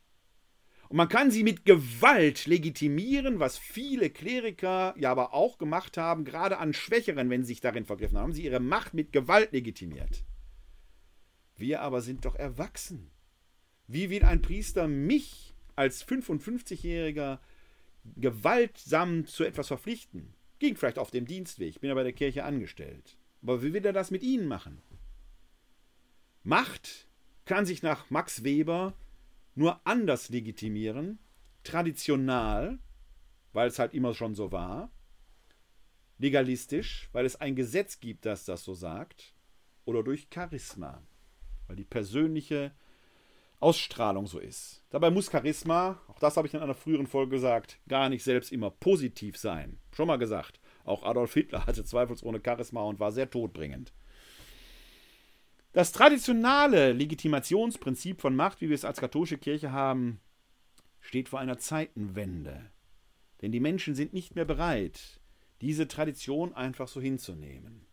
S1: Und man kann sie mit Gewalt legitimieren, was viele Kleriker ja aber auch gemacht haben, gerade an Schwächeren, wenn sie sich darin vergriffen haben, haben sie ihre Macht mit Gewalt legitimiert. Wir aber sind doch erwachsen. Wie will ein Priester mich als 55-Jähriger gewaltsam zu etwas verpflichten? Ging vielleicht auf dem Dienstweg, bin ja bei der Kirche angestellt. Aber wie will er das mit Ihnen machen? Macht kann sich nach Max Weber nur anders legitimieren, traditional, weil es halt immer schon so war, legalistisch, weil es ein Gesetz gibt, das das so sagt, oder durch Charisma, weil die persönliche Ausstrahlung so ist. Dabei muss Charisma, auch das habe ich in einer früheren Folge gesagt, gar nicht selbst immer positiv sein. Schon mal gesagt, auch Adolf Hitler <laughs> hatte zweifelsohne Charisma und war sehr todbringend. Das traditionale Legitimationsprinzip von Macht, wie wir es als katholische Kirche haben, steht vor einer Zeitenwende. Denn die Menschen sind nicht mehr bereit, diese Tradition einfach so hinzunehmen.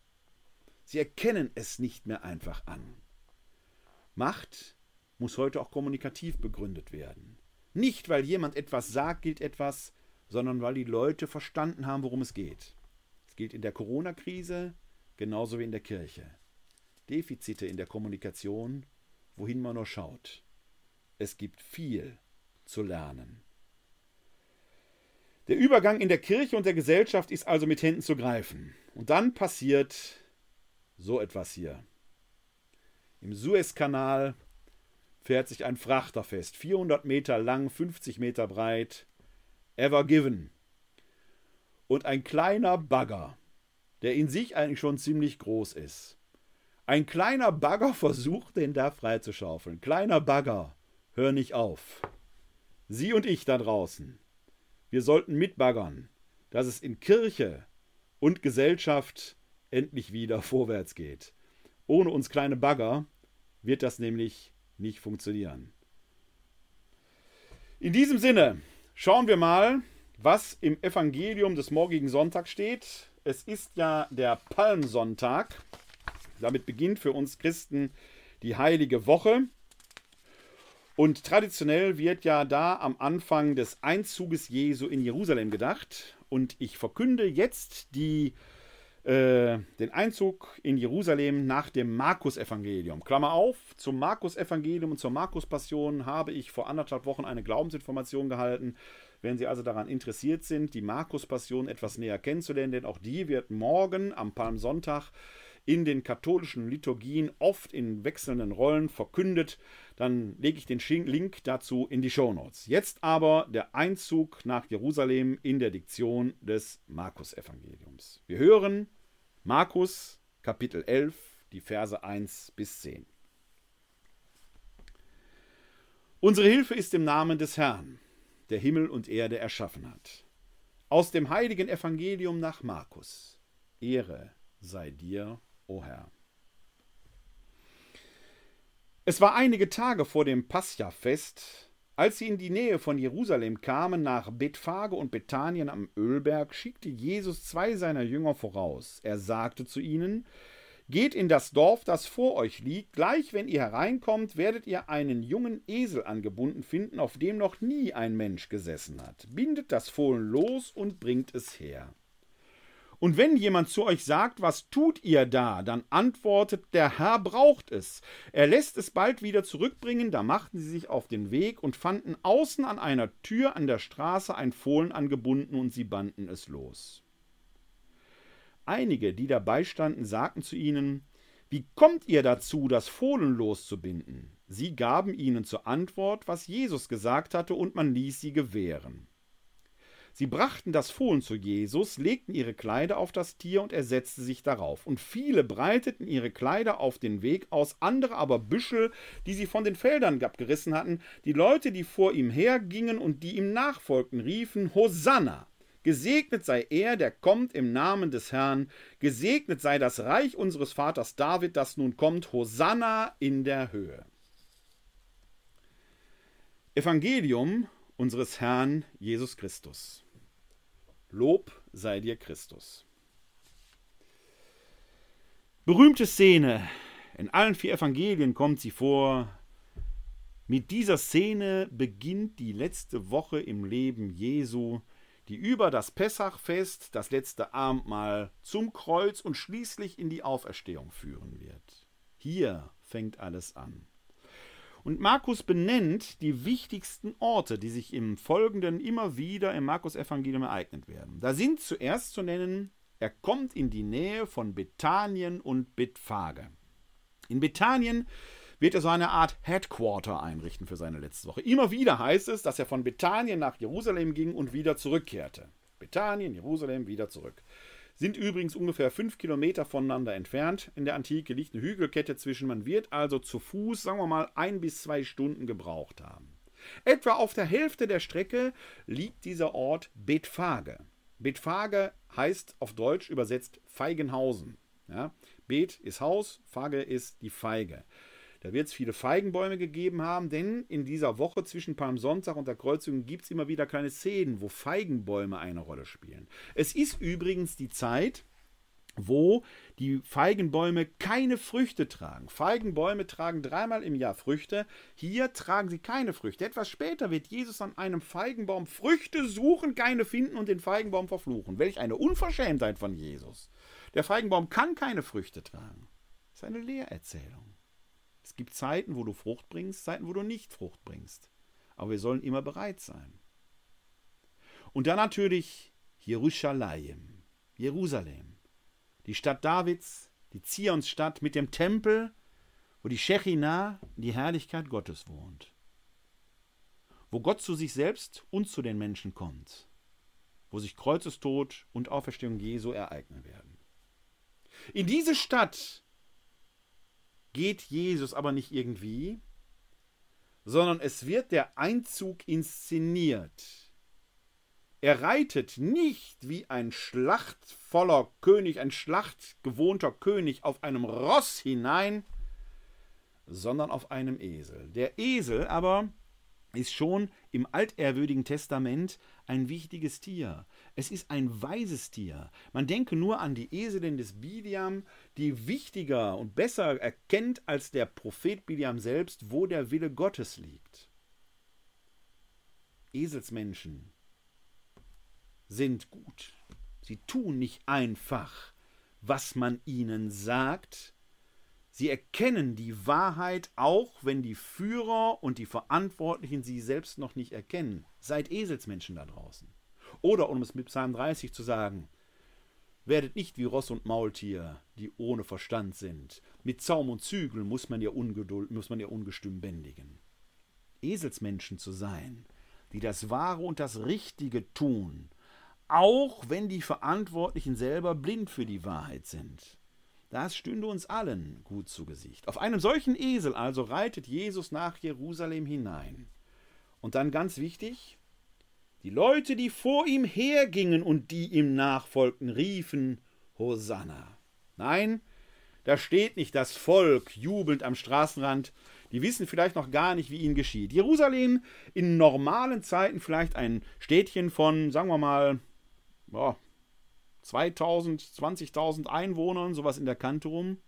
S1: Sie erkennen es nicht mehr einfach an. Macht muss heute auch kommunikativ begründet werden. Nicht, weil jemand etwas sagt, gilt etwas, sondern weil die Leute verstanden haben, worum es geht. Es gilt in der Corona-Krise genauso wie in der Kirche. Defizite in der Kommunikation, wohin man nur schaut. Es gibt viel zu lernen. Der Übergang in der Kirche und der Gesellschaft ist also mit Händen zu greifen. Und dann passiert so etwas hier. Im Suezkanal fährt sich ein Frachter fest, 400 Meter lang, 50 Meter breit, Ever Given. Und ein kleiner Bagger, der in sich eigentlich schon ziemlich groß ist, ein kleiner Bagger <laughs> versucht, den da freizuschaufeln. Kleiner Bagger, hör nicht auf. Sie und ich da draußen, wir sollten mitbaggern, dass es in Kirche und Gesellschaft endlich wieder <laughs> vorwärts geht. Ohne uns kleine Bagger wird das nämlich nicht funktionieren. In diesem Sinne schauen wir mal, was im Evangelium des morgigen Sonntags steht. Es ist ja der Palmsonntag. Damit beginnt für uns Christen die heilige Woche. Und traditionell wird ja da am Anfang des Einzuges Jesu in Jerusalem gedacht. Und ich verkünde jetzt die äh, den Einzug in Jerusalem nach dem Markus-Evangelium. Klammer auf, zum Markus-Evangelium und zur Markus-Passion habe ich vor anderthalb Wochen eine Glaubensinformation gehalten. Wenn Sie also daran interessiert sind, die Markus-Passion etwas näher kennenzulernen, denn auch die wird morgen am Palmsonntag in den katholischen Liturgien oft in wechselnden Rollen verkündet, dann lege ich den Link dazu in die Shownotes. Jetzt aber der Einzug nach Jerusalem in der Diktion des Markus-Evangeliums. Wir hören Markus Kapitel 11, die Verse 1 bis 10. Unsere Hilfe ist im Namen des Herrn, der Himmel und Erde erschaffen hat. Aus dem heiligen Evangelium nach Markus. Ehre sei dir, o Herr. Es war einige Tage vor dem Pascha-Fest, als sie in die Nähe von Jerusalem kamen, nach Bethphage und Bethanien am Ölberg, schickte Jesus zwei seiner Jünger voraus. Er sagte zu ihnen: Geht in das Dorf, das vor euch liegt. Gleich wenn ihr hereinkommt, werdet ihr einen jungen Esel angebunden finden, auf dem noch nie ein Mensch gesessen hat. Bindet das Fohlen los und bringt es her. Und wenn jemand zu euch sagt, was tut ihr da, dann antwortet, der Herr braucht es. Er lässt es bald wieder zurückbringen, da machten sie sich auf den Weg und fanden außen an einer Tür an der Straße ein Fohlen angebunden und sie banden es los. Einige, die dabei standen, sagten zu ihnen, wie kommt ihr dazu, das Fohlen loszubinden? Sie gaben ihnen zur Antwort, was Jesus gesagt hatte, und man ließ sie gewähren. Sie brachten das Fohlen zu Jesus, legten ihre Kleider auf das Tier und er setzte sich darauf. Und viele breiteten ihre Kleider auf den Weg aus, andere aber Büschel, die sie von den Feldern abgerissen hatten. Die Leute, die vor ihm hergingen und die ihm nachfolgten, riefen Hosanna! Gesegnet sei er, der kommt im Namen des Herrn. Gesegnet sei das Reich unseres Vaters David, das nun kommt. Hosanna in der Höhe. Evangelium unseres Herrn Jesus Christus. Lob sei dir Christus. Berühmte Szene. In allen vier Evangelien kommt sie vor. Mit dieser Szene beginnt die letzte Woche im Leben Jesu, die über das Pessachfest, das letzte Abendmahl, zum Kreuz und schließlich in die Auferstehung führen wird. Hier fängt alles an. Und Markus benennt die wichtigsten Orte, die sich im Folgenden immer wieder im Markus-Evangelium ereignet werden. Da sind zuerst zu nennen, er kommt in die Nähe von Bethanien und Bethphage. In Bethanien wird er so eine Art Headquarter einrichten für seine letzte Woche. Immer wieder heißt es, dass er von Bethanien nach Jerusalem ging und wieder zurückkehrte. Bethanien, Jerusalem, wieder zurück sind übrigens ungefähr fünf Kilometer voneinander entfernt. In der Antike liegt eine Hügelkette zwischen. Man wird also zu Fuß, sagen wir mal, ein bis zwei Stunden gebraucht haben. Etwa auf der Hälfte der Strecke liegt dieser Ort Bethphage. Bethphage heißt auf Deutsch übersetzt Feigenhausen. Ja? Bet ist Haus, Fage ist die Feige. Da wird es viele Feigenbäume gegeben haben, denn in dieser Woche zwischen Palmsonntag und der Kreuzigung gibt es immer wieder kleine Szenen, wo Feigenbäume eine Rolle spielen. Es ist übrigens die Zeit, wo die Feigenbäume keine Früchte tragen. Feigenbäume tragen dreimal im Jahr Früchte. Hier tragen sie keine Früchte. Etwas später wird Jesus an einem Feigenbaum Früchte suchen, keine finden und den Feigenbaum verfluchen. Welch eine Unverschämtheit von Jesus. Der Feigenbaum kann keine Früchte tragen. Das ist eine Lehrerzählung. Es gibt Zeiten, wo du Frucht bringst, Zeiten, wo du nicht Frucht bringst. Aber wir sollen immer bereit sein. Und dann natürlich Jerusalem, Jerusalem, die Stadt Davids, die Zionsstadt mit dem Tempel, wo die Shechinah, die Herrlichkeit Gottes wohnt. Wo Gott zu sich selbst und zu den Menschen kommt. Wo sich Kreuzestod und Auferstehung Jesu ereignen werden. In diese Stadt geht Jesus aber nicht irgendwie, sondern es wird der Einzug inszeniert. Er reitet nicht wie ein schlachtvoller König, ein schlachtgewohnter König auf einem Ross hinein, sondern auf einem Esel. Der Esel aber ist schon im altehrwürdigen Testament ein wichtiges Tier. Es ist ein weises Tier. Man denke nur an die Eselin des Biliam, die wichtiger und besser erkennt als der Prophet Biliam selbst, wo der Wille Gottes liegt. Eselsmenschen sind gut. Sie tun nicht einfach, was man ihnen sagt. Sie erkennen die Wahrheit, auch wenn die Führer und die Verantwortlichen sie selbst noch nicht erkennen. Seid Eselsmenschen da draußen. Oder um es mit Psalm 30 zu sagen, werdet nicht wie Ross und Maultier, die ohne Verstand sind. Mit Zaum und Zügel muss man ihr Ungeduld, muss man ihr Ungestüm bändigen. Eselsmenschen zu sein, die das Wahre und das Richtige tun, auch wenn die Verantwortlichen selber blind für die Wahrheit sind. Das stünde uns allen gut zu Gesicht. Auf einem solchen Esel also reitet Jesus nach Jerusalem hinein. Und dann ganz wichtig, die Leute, die vor ihm hergingen und die ihm nachfolgten, riefen Hosanna. Nein, da steht nicht das Volk jubelnd am Straßenrand, die wissen vielleicht noch gar nicht, wie ihnen geschieht. Jerusalem in normalen Zeiten vielleicht ein Städtchen von, sagen wir mal, ja, 2000, 20.000 Einwohnern, sowas in der Kante rum.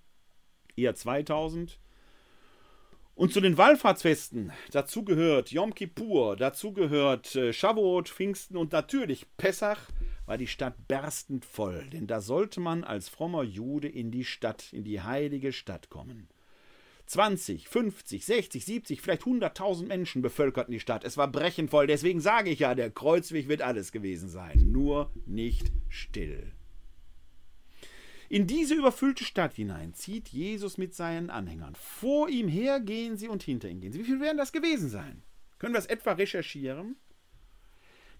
S1: Eher 2000. Und zu den Wallfahrtsfesten, dazu gehört Yom Kippur, dazu gehört äh, Shavuot, Pfingsten und natürlich Pessach, war die Stadt berstend voll, denn da sollte man als frommer Jude in die Stadt, in die heilige Stadt kommen. 20, 50, 60, 70, vielleicht 100.000 Menschen bevölkerten die Stadt. Es war brechend voll. Deswegen sage ich ja, der Kreuzweg wird alles gewesen sein. Nur nicht still. In diese überfüllte Stadt hinein zieht Jesus mit seinen Anhängern. Vor ihm her gehen sie und hinter ihm gehen sie. Wie viel werden das gewesen sein? Können wir es etwa recherchieren?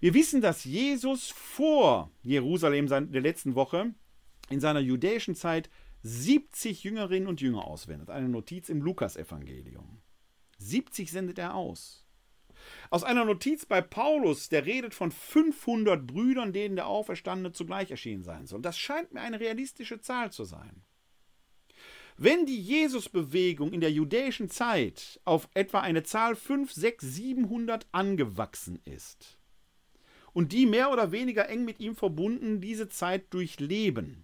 S1: Wir wissen, dass Jesus vor Jerusalem der letzten Woche in seiner judäischen Zeit 70 Jüngerinnen und Jünger auswendet. Eine Notiz im Lukasevangelium. 70 sendet er aus. Aus einer Notiz bei Paulus, der redet von 500 Brüdern, denen der Auferstandene zugleich erschienen sein soll. Das scheint mir eine realistische Zahl zu sein. Wenn die Jesusbewegung in der judäischen Zeit auf etwa eine Zahl 5, 6, 700 angewachsen ist und die mehr oder weniger eng mit ihm verbunden diese Zeit durchleben,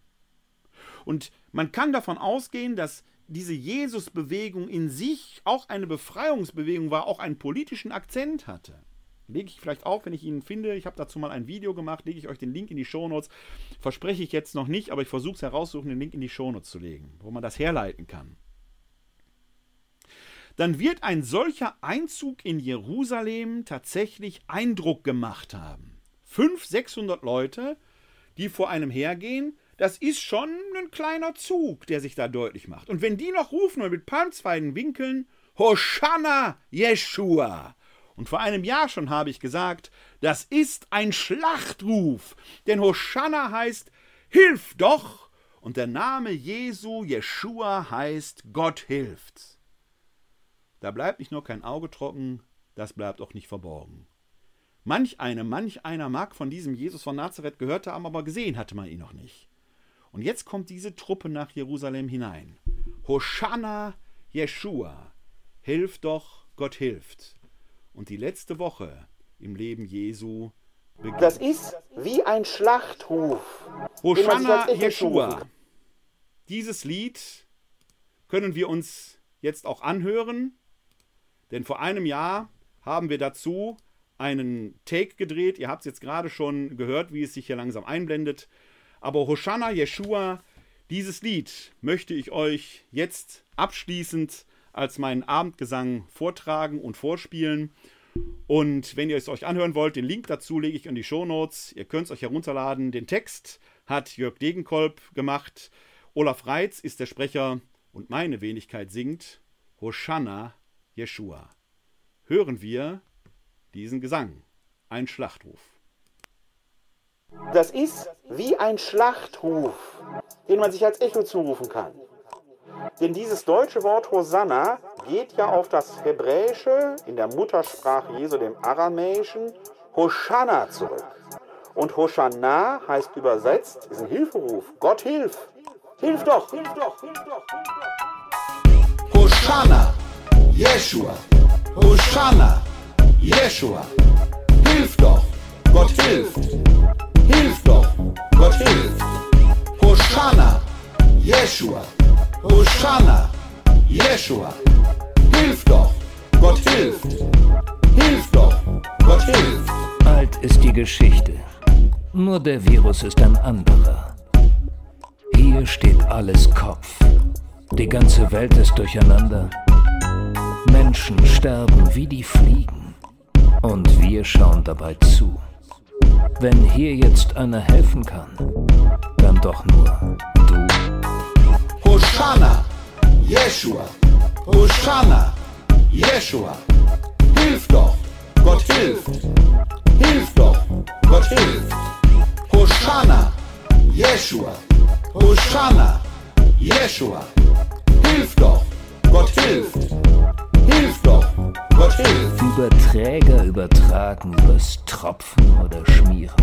S1: und man kann davon ausgehen, dass diese Jesus-Bewegung in sich auch eine Befreiungsbewegung war, auch einen politischen Akzent hatte. Lege ich vielleicht auf, wenn ich ihn finde. Ich habe dazu mal ein Video gemacht, lege ich euch den Link in die Shownotes. Verspreche ich jetzt noch nicht, aber ich versuche es heraussuchen, den Link in die Shownotes zu legen, wo man das herleiten kann. Dann wird ein solcher Einzug in Jerusalem tatsächlich Eindruck gemast haben. 500, 600 Leute, die vor einem hergehen, das ist schon ein kleiner Zug, der sich da deutlich macht. Und wenn die noch rufen und mit Palmzweigen winkeln, Hosanna Jeshua. Und vor einem Jahr schon habe ich gesagt, das ist ein Schlachtruf. Denn Hosanna heißt, hilf doch. Und der Name Jesu, Jeshua, heißt, Gott hilft. Da bleibt nicht nur kein Auge trocken, das bleibt auch nicht verborgen. Manch eine, manch einer mag von diesem Jesus von Nazareth gehört haben, aber gesehen hatte man ihn noch nicht. Und jetzt kommt diese Truppe nach Jerusalem hinein. Hosanna Jeshua. Hilf doch, Gott hilft. Und die letzte Woche im Leben Jesu
S2: beginnt. Das ist wie ein Schlachtruf.
S1: Hosanna Jeshua. Dieses Lied können wir uns jetzt auch anhören, denn vor einem Jahr haben wir dazu einen Take gedreht. Ihr habt es jetzt gerade schon gehört, wie es sich hier langsam einblendet. Aber Hosanna Yeshua, dieses Lied möchte ich euch jetzt abschließend als meinen Abendgesang vortragen und vorspielen. Und wenn ihr es euch anhören wollt, den Link dazu lege ich in die Shownotes. Ihr könnt es euch herunterladen. Den Text hat Jörg Degenkolb gemacht. Olaf Reitz ist der Sprecher und meine Wenigkeit singt Hosanna Yeshua. Hören wir diesen Gesang, ein Schlachtruf.
S2: Das ist wie ein Schlachtruf, den man sich als Echo zurufen kann. Denn dieses deutsche Wort Hosanna geht ja auf das Hebräische in der Muttersprache Jesu, dem Aramäischen, Hosanna zurück. Und Hosanna heißt übersetzt, ist ein Hilferuf. Gott hilf! Hilf doch! Hilf doch! Hilf doch!
S3: Hosanna! Jeshua! Hosanna! Jeshua! Hilf doch! Gott hilft! Hilf doch, Gott hilft. Hosanna, Jeshua. Hosanna, Jeshua. Hilf doch, Gott hilft. Hilf doch, Gott hilft.
S4: Alt ist die Geschichte. Nur der Virus ist ein anderer. Hier steht alles Kopf. Die ganze Welt ist durcheinander. Menschen sterben wie die Fliegen. Und wir schauen dabei zu. Wenn hier jetzt einer helfen kann, dann doch nur du.
S3: Hosanna, Jeshua, Hosanna, Jeshua. Hilf doch, Gott hilft. Hilf doch, Gott hilft. Hosanna, Jeshua, Hosanna, Jeshua. Hilf doch, Gott hilft. Hilf doch, Gott hilft.
S4: Überträger übertragen übers Tropfen oder Schmieren.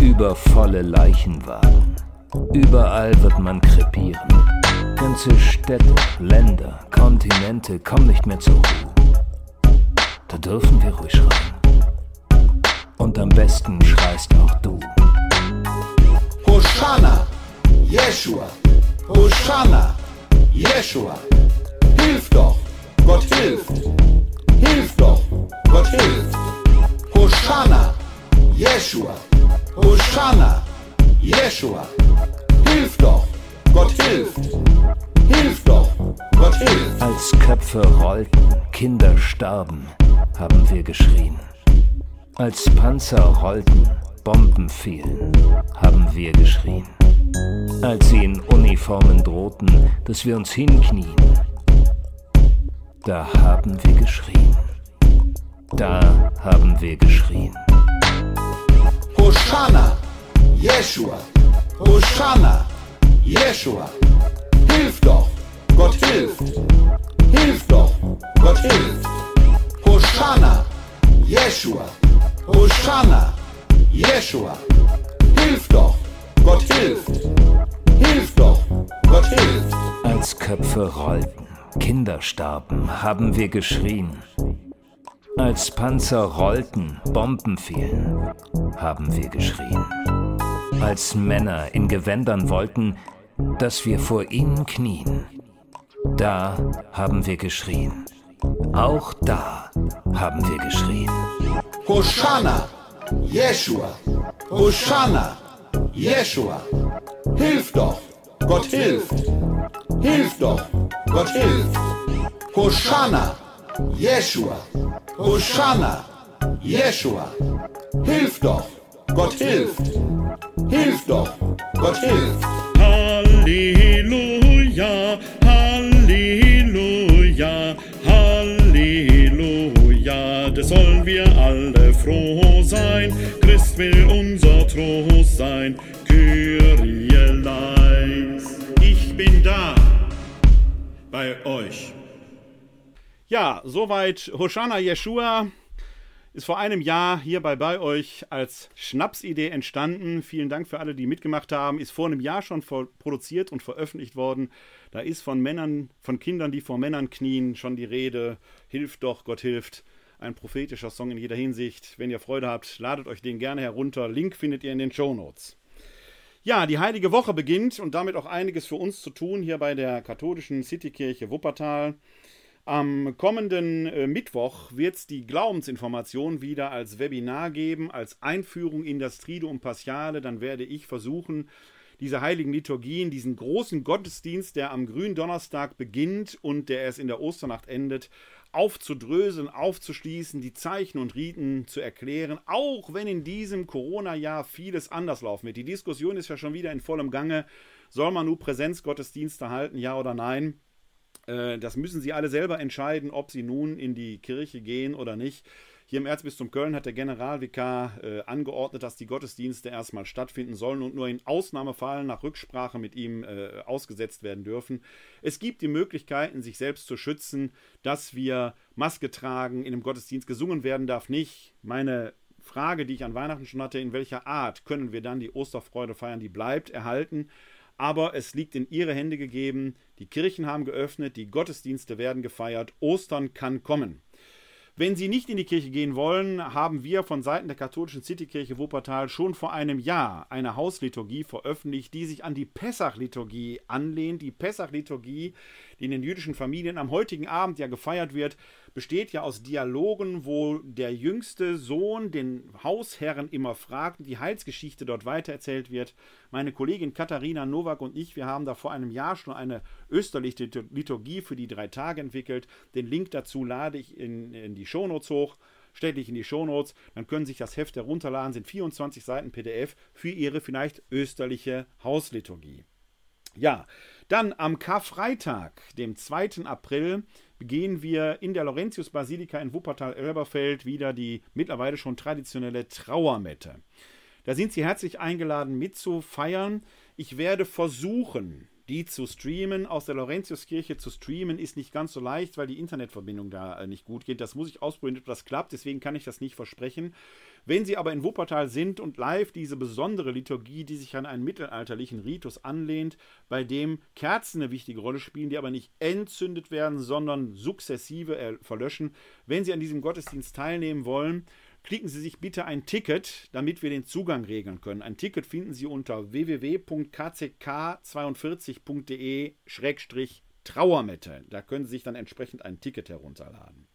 S4: Über volle Leichenwagen. Überall wird man krepieren. Ganze Städte, Länder, Kontinente kommen nicht mehr zur Ruhe. Da dürfen wir ruhig schreien. Und am besten schreist auch du.
S3: Hosanna, Jeshua, Hosanna, Jeshua. Hilf doch, Gott hilft. Hilf doch, Gott hilft. Hosanna, Jeshua, Hosanna, Jeshua. Hilf doch, Gott hilft. Hilf doch, Gott hilft.
S4: Als Köpfe rollten, Kinder starben, haben wir geschrien. Als Panzer rollten, Bomben fielen, haben wir geschrien. Als sie in Uniformen drohten, dass wir uns hinknien, da haben wir geschrien. Da haben wir geschrien.
S3: Hosanna, Jeshua, Hosanna, Jeshua. Hilf doch, Gott hilft. Hilf doch, Gott hilft. Hosanna, Jeshua, Hosanna, Jeshua. Hilf doch, Gott hilft. Hilf doch, Gott hilft.
S4: Als Köpfe rollten, Kinder starben, haben wir geschrien. Als Panzer rollten, Bomben fielen, haben wir geschrien. Als Männer in Gewändern wollten, dass wir vor ihnen knien, da haben wir geschrien. Auch da haben wir geschrien.
S3: Hosanna, Jeshua, Hosanna, Jeshua. Hilf doch, Gott hilft. Hilf doch, Gott hilft. Hosanna, Jeshua, Hosanna, Jeshua. Hilf doch, Gott hilft. Hilf doch, Gott hilft.
S5: Halleluja, Halleluja, Halleluja, da sollen wir alle froh sein. Christ will unser Trost sein, Kyrie bin da bei euch.
S1: Ja, soweit Hoshana Yeshua. Ist vor einem Jahr hier bei, bei euch als Schnapsidee entstanden. Vielen Dank für alle, die mitgemacht haben. Ist vor einem Jahr schon produziert und veröffentlicht worden. Da ist von Männern, von Kindern, die vor Männern knien, schon die Rede. Hilft doch, Gott hilft. Ein prophetischer Song in jeder Hinsicht. Wenn ihr Freude habt, ladet euch den gerne herunter. Link findet ihr in den Show Notes. Ja, die Heilige Woche beginnt und damit auch einiges für uns zu tun hier bei der katholischen Citykirche Wuppertal. Am kommenden äh, Mittwoch wird es die Glaubensinformation wieder als Webinar geben, als Einführung in das Triduum Paschale. Dann werde ich versuchen, diese heiligen Liturgien, diesen großen Gottesdienst, der am grünen Donnerstag beginnt und der erst in der Osternacht endet, aufzudröseln, aufzuschließen, die Zeichen und Riten zu erklären, auch wenn in diesem Corona-Jahr vieles anders laufen wird. Die Diskussion ist ja schon wieder in vollem Gange. Soll man nur Präsenzgottesdienste halten, ja oder nein? Äh, das müssen sie alle selber entscheiden, ob sie nun in die Kirche gehen oder nicht. Hier im Erzbistum Köln hat der Generalvikar äh, angeordnet, dass die Gottesdienste erstmal stattfinden sollen und nur in Ausnahmefällen nach Rücksprache mit ihm äh, ausgesetzt werden dürfen. Es gibt die Möglichkeiten, sich selbst zu schützen, dass wir Maske tragen, in einem Gottesdienst gesungen werden darf nicht. Meine Frage, die ich an Weihnachten schon hatte, in welcher Art können wir dann die Osterfreude feiern, die bleibt erhalten aber es liegt in ihre Hände gegeben. Die Kirchen haben geöffnet, die Gottesdienste werden gefeiert, Ostern kann kommen. Wenn Sie nicht in die Kirche gehen wollen, haben wir von Seiten der katholischen Citykirche Wuppertal schon vor einem Jahr eine Hausliturgie veröffentlicht, die sich an die Pessach-Liturgie anlehnt. Die Pessach-Liturgie, die in den jüdischen Familien am heutigen Abend ja gefeiert wird, besteht ja aus Dialogen, wo der jüngste Sohn den Hausherren immer fragt und die Heilsgeschichte dort weitererzählt wird. Meine Kollegin Katharina Nowak und ich, wir haben da vor einem Jahr schon eine österliche Liturgie für die drei Tage entwickelt. Den Link dazu lade ich in, in die Shownotes hoch stelle ich in die Shownotes, dann können Sie sich das Heft herunterladen, sind 24 Seiten PDF für Ihre vielleicht österliche Hausliturgie. Ja, dann am Karfreitag, dem 2. April, begehen wir in der Laurentius-Basilika in Wuppertal-Elberfeld wieder die mittlerweile schon traditionelle Trauermette. Da sind Sie herzlich eingeladen mitzufeiern. Ich werde versuchen, die zu streamen. Aus der Laurentiuskirche zu streamen ist nicht ganz so leicht, weil die Internetverbindung da äh, nicht gut geht. Das muss ich ausprobieren, ob das klappt. Deswegen kann ich das nicht versprechen. Wenn Sie aber in Wuppertal sind und live diese besondere Liturgie, die sich an einen mittelalterlichen Ritus anlehnt, bei dem Kerzen eine wichtige Rolle spielen, die aber nicht entzündet werden, sondern sukzessive äh, verlöschen. Wenn Sie an diesem Gottesdienst teilnehmen wollen, klicken Sie sich bitte ein Ticket, damit wir den Zugang regeln können. Ein Ticket finden Sie unter www.kck42.de-trauermette. Da können Sie sich dann entsprechend ein Ticket herunterladen.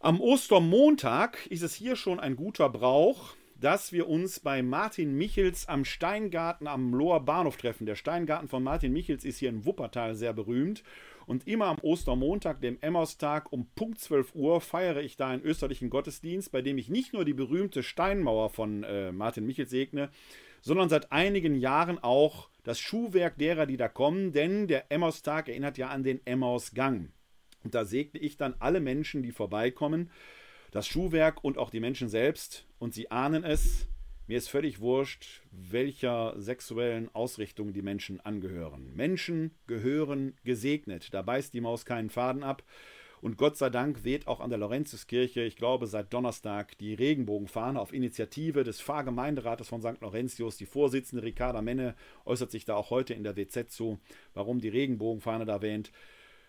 S1: Am Ostermontag ist es hier schon ein guter Brauch, dass wir uns bei Martin Michels am Steingarten am Loher Bahnhof treffen. Der Steingarten von Martin Michels ist hier in Wuppertal sehr berühmt. Und immer am Ostermontag, dem Emmaustag, um Punkt 12 Uhr feiere ich da einen österlichen Gottesdienst, bei dem ich nicht nur die berühmte Steinmauer von äh, Martin Michel segne, sondern seit einigen Jahren auch das Schuhwerk derer, die da kommen, denn der Emmaustag erinnert ja an den Emmausgang. Und da segne ich dann alle Menschen, die vorbeikommen, das Schuhwerk und auch die Menschen selbst. Und sie ahnen es, mir ist völlig wurscht, welcher sexuellen Ausrichtung die Menschen angehören. Menschen gehören gesegnet. Da beißt die Maus keinen Faden ab. Und Gott sei Dank weht auch an der Laurentiuskirche, ich glaube seit Donnerstag, die Regenbogenfahne auf Initiative des Pfarrgemeinderates von St. Laurentius. Die Vorsitzende Ricarda Menne äußert sich da auch heute in der WZ zu, warum die Regenbogenfahne da wähnt.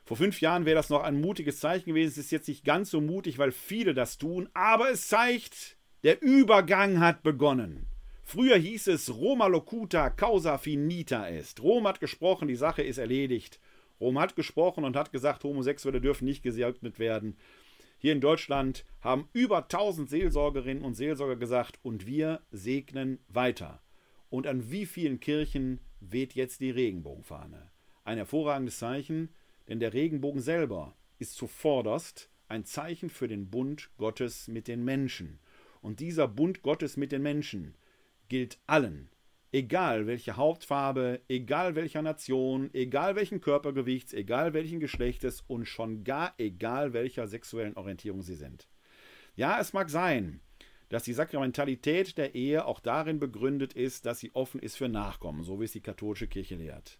S1: Vor fünf Jahren wäre das noch ein mutiges Zeichen gewesen. Es ist jetzt nicht ganz so mutig, weil viele das tun, aber es zeigt, der Übergang hat begonnen. Früher hieß es Roma locuta causa finita est. Rom hat gesprochen, die Sache ist erledigt. Rom hat gesprochen und hat gesagt, Homosexuelle dürfen nicht gesegnet werden. Hier in Deutschland haben über 1000 Seelsorgerinnen und Seelsorger gesagt, und wir segnen weiter. Und an wie vielen Kirchen weht jetzt die Regenbogenfahne? Ein hervorragendes Zeichen, denn der Regenbogen selber ist zuvorderst ein Zeichen für den Bund Gottes mit den Menschen. Und dieser Bund Gottes mit den Menschen gilt allen, egal welche Hauptfarbe, egal welcher Nation, egal welchen Körpergewichts, egal welchen Geschlechtes und schon gar egal welcher sexuellen Orientierung sie sind. Ja, es mag sein, dass die Sakramentalität der Ehe auch darin begründet ist, dass sie offen ist für Nachkommen, so wie es die katholische Kirche lehrt.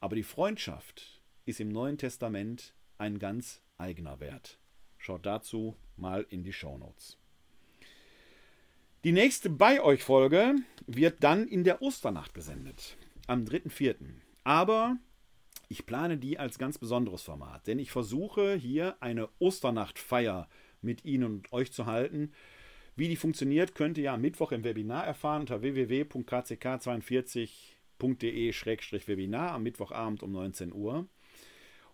S1: Aber die Freundschaft ist im Neuen Testament ein ganz eigener Wert. Schaut dazu mal in die Shownotes. Die nächste bei euch Folge wird dann in der Osternacht gesendet, am 3.4. Aber ich plane die als ganz besonderes Format, denn ich versuche hier eine Osternachtfeier mit Ihnen und euch zu halten. Wie die funktioniert, könnt ihr ja am Mittwoch im Webinar erfahren unter www.kck42.de-webinar am Mittwochabend um 19 Uhr.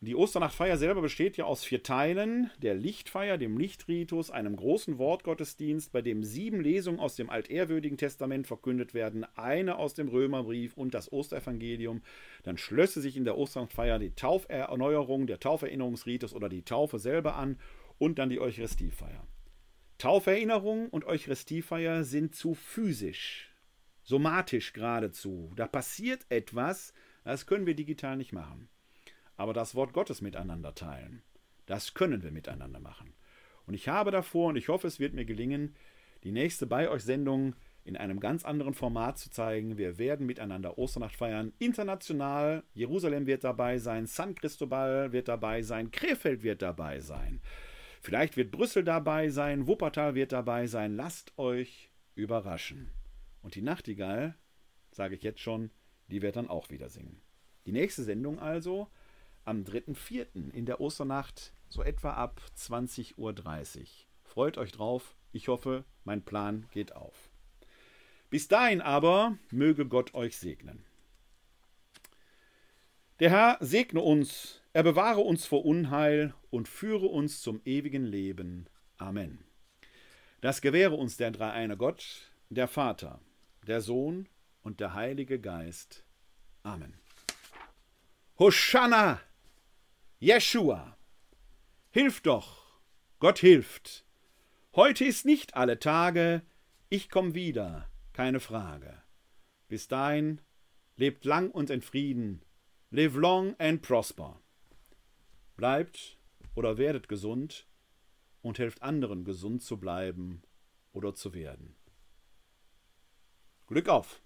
S1: Die Osternachtfeier selber besteht ja aus vier Teilen: der Lichtfeier, dem Lichtritus, einem großen Wortgottesdienst, bei dem sieben Lesungen aus dem altehrwürdigen Testament verkündet werden, eine aus dem Römerbrief und das Osterevangelium. Dann schlösse sich in der Osternachtfeier die Tauferneuerung, der Tauferinnerungsritus oder die Taufe selber an und dann die Eucharistiefeier. Tauferinnerung und Eucharistiefeier sind zu physisch, somatisch geradezu. Da passiert etwas, das können wir digital nicht machen aber das Wort Gottes miteinander teilen. Das können wir miteinander machen. Und ich habe davor, und ich hoffe, es wird mir gelingen, die nächste bei euch Sendung in einem ganz anderen Format zu zeigen. Wir werden miteinander Osternacht feiern. International. Jerusalem wird dabei sein. San Cristobal wird dabei sein. Krefeld wird dabei sein. Vielleicht wird Brüssel dabei sein. Wuppertal wird dabei sein. Lasst euch überraschen. Und die Nachtigall, sage ich jetzt schon, die wird dann auch wieder singen. Die nächste Sendung also am 3.4. in der Osternacht, so etwa ab 20.30 Uhr. Freut euch drauf. Ich hoffe, mein Plan geht auf. Bis dahin aber möge Gott euch segnen. Der Herr segne uns, er bewahre uns vor Unheil und führe uns zum ewigen Leben. Amen. Das gewähre uns der dreieine Gott, der Vater, der Sohn und der Heilige Geist. Amen. Hosanna! Jeshua! Hilf doch! Gott hilft! Heute ist nicht alle Tage, ich komm wieder, keine Frage. Bis dahin, lebt lang und in Frieden, live long and prosper. Bleibt oder werdet gesund und helft anderen gesund zu bleiben oder zu werden. Glück auf!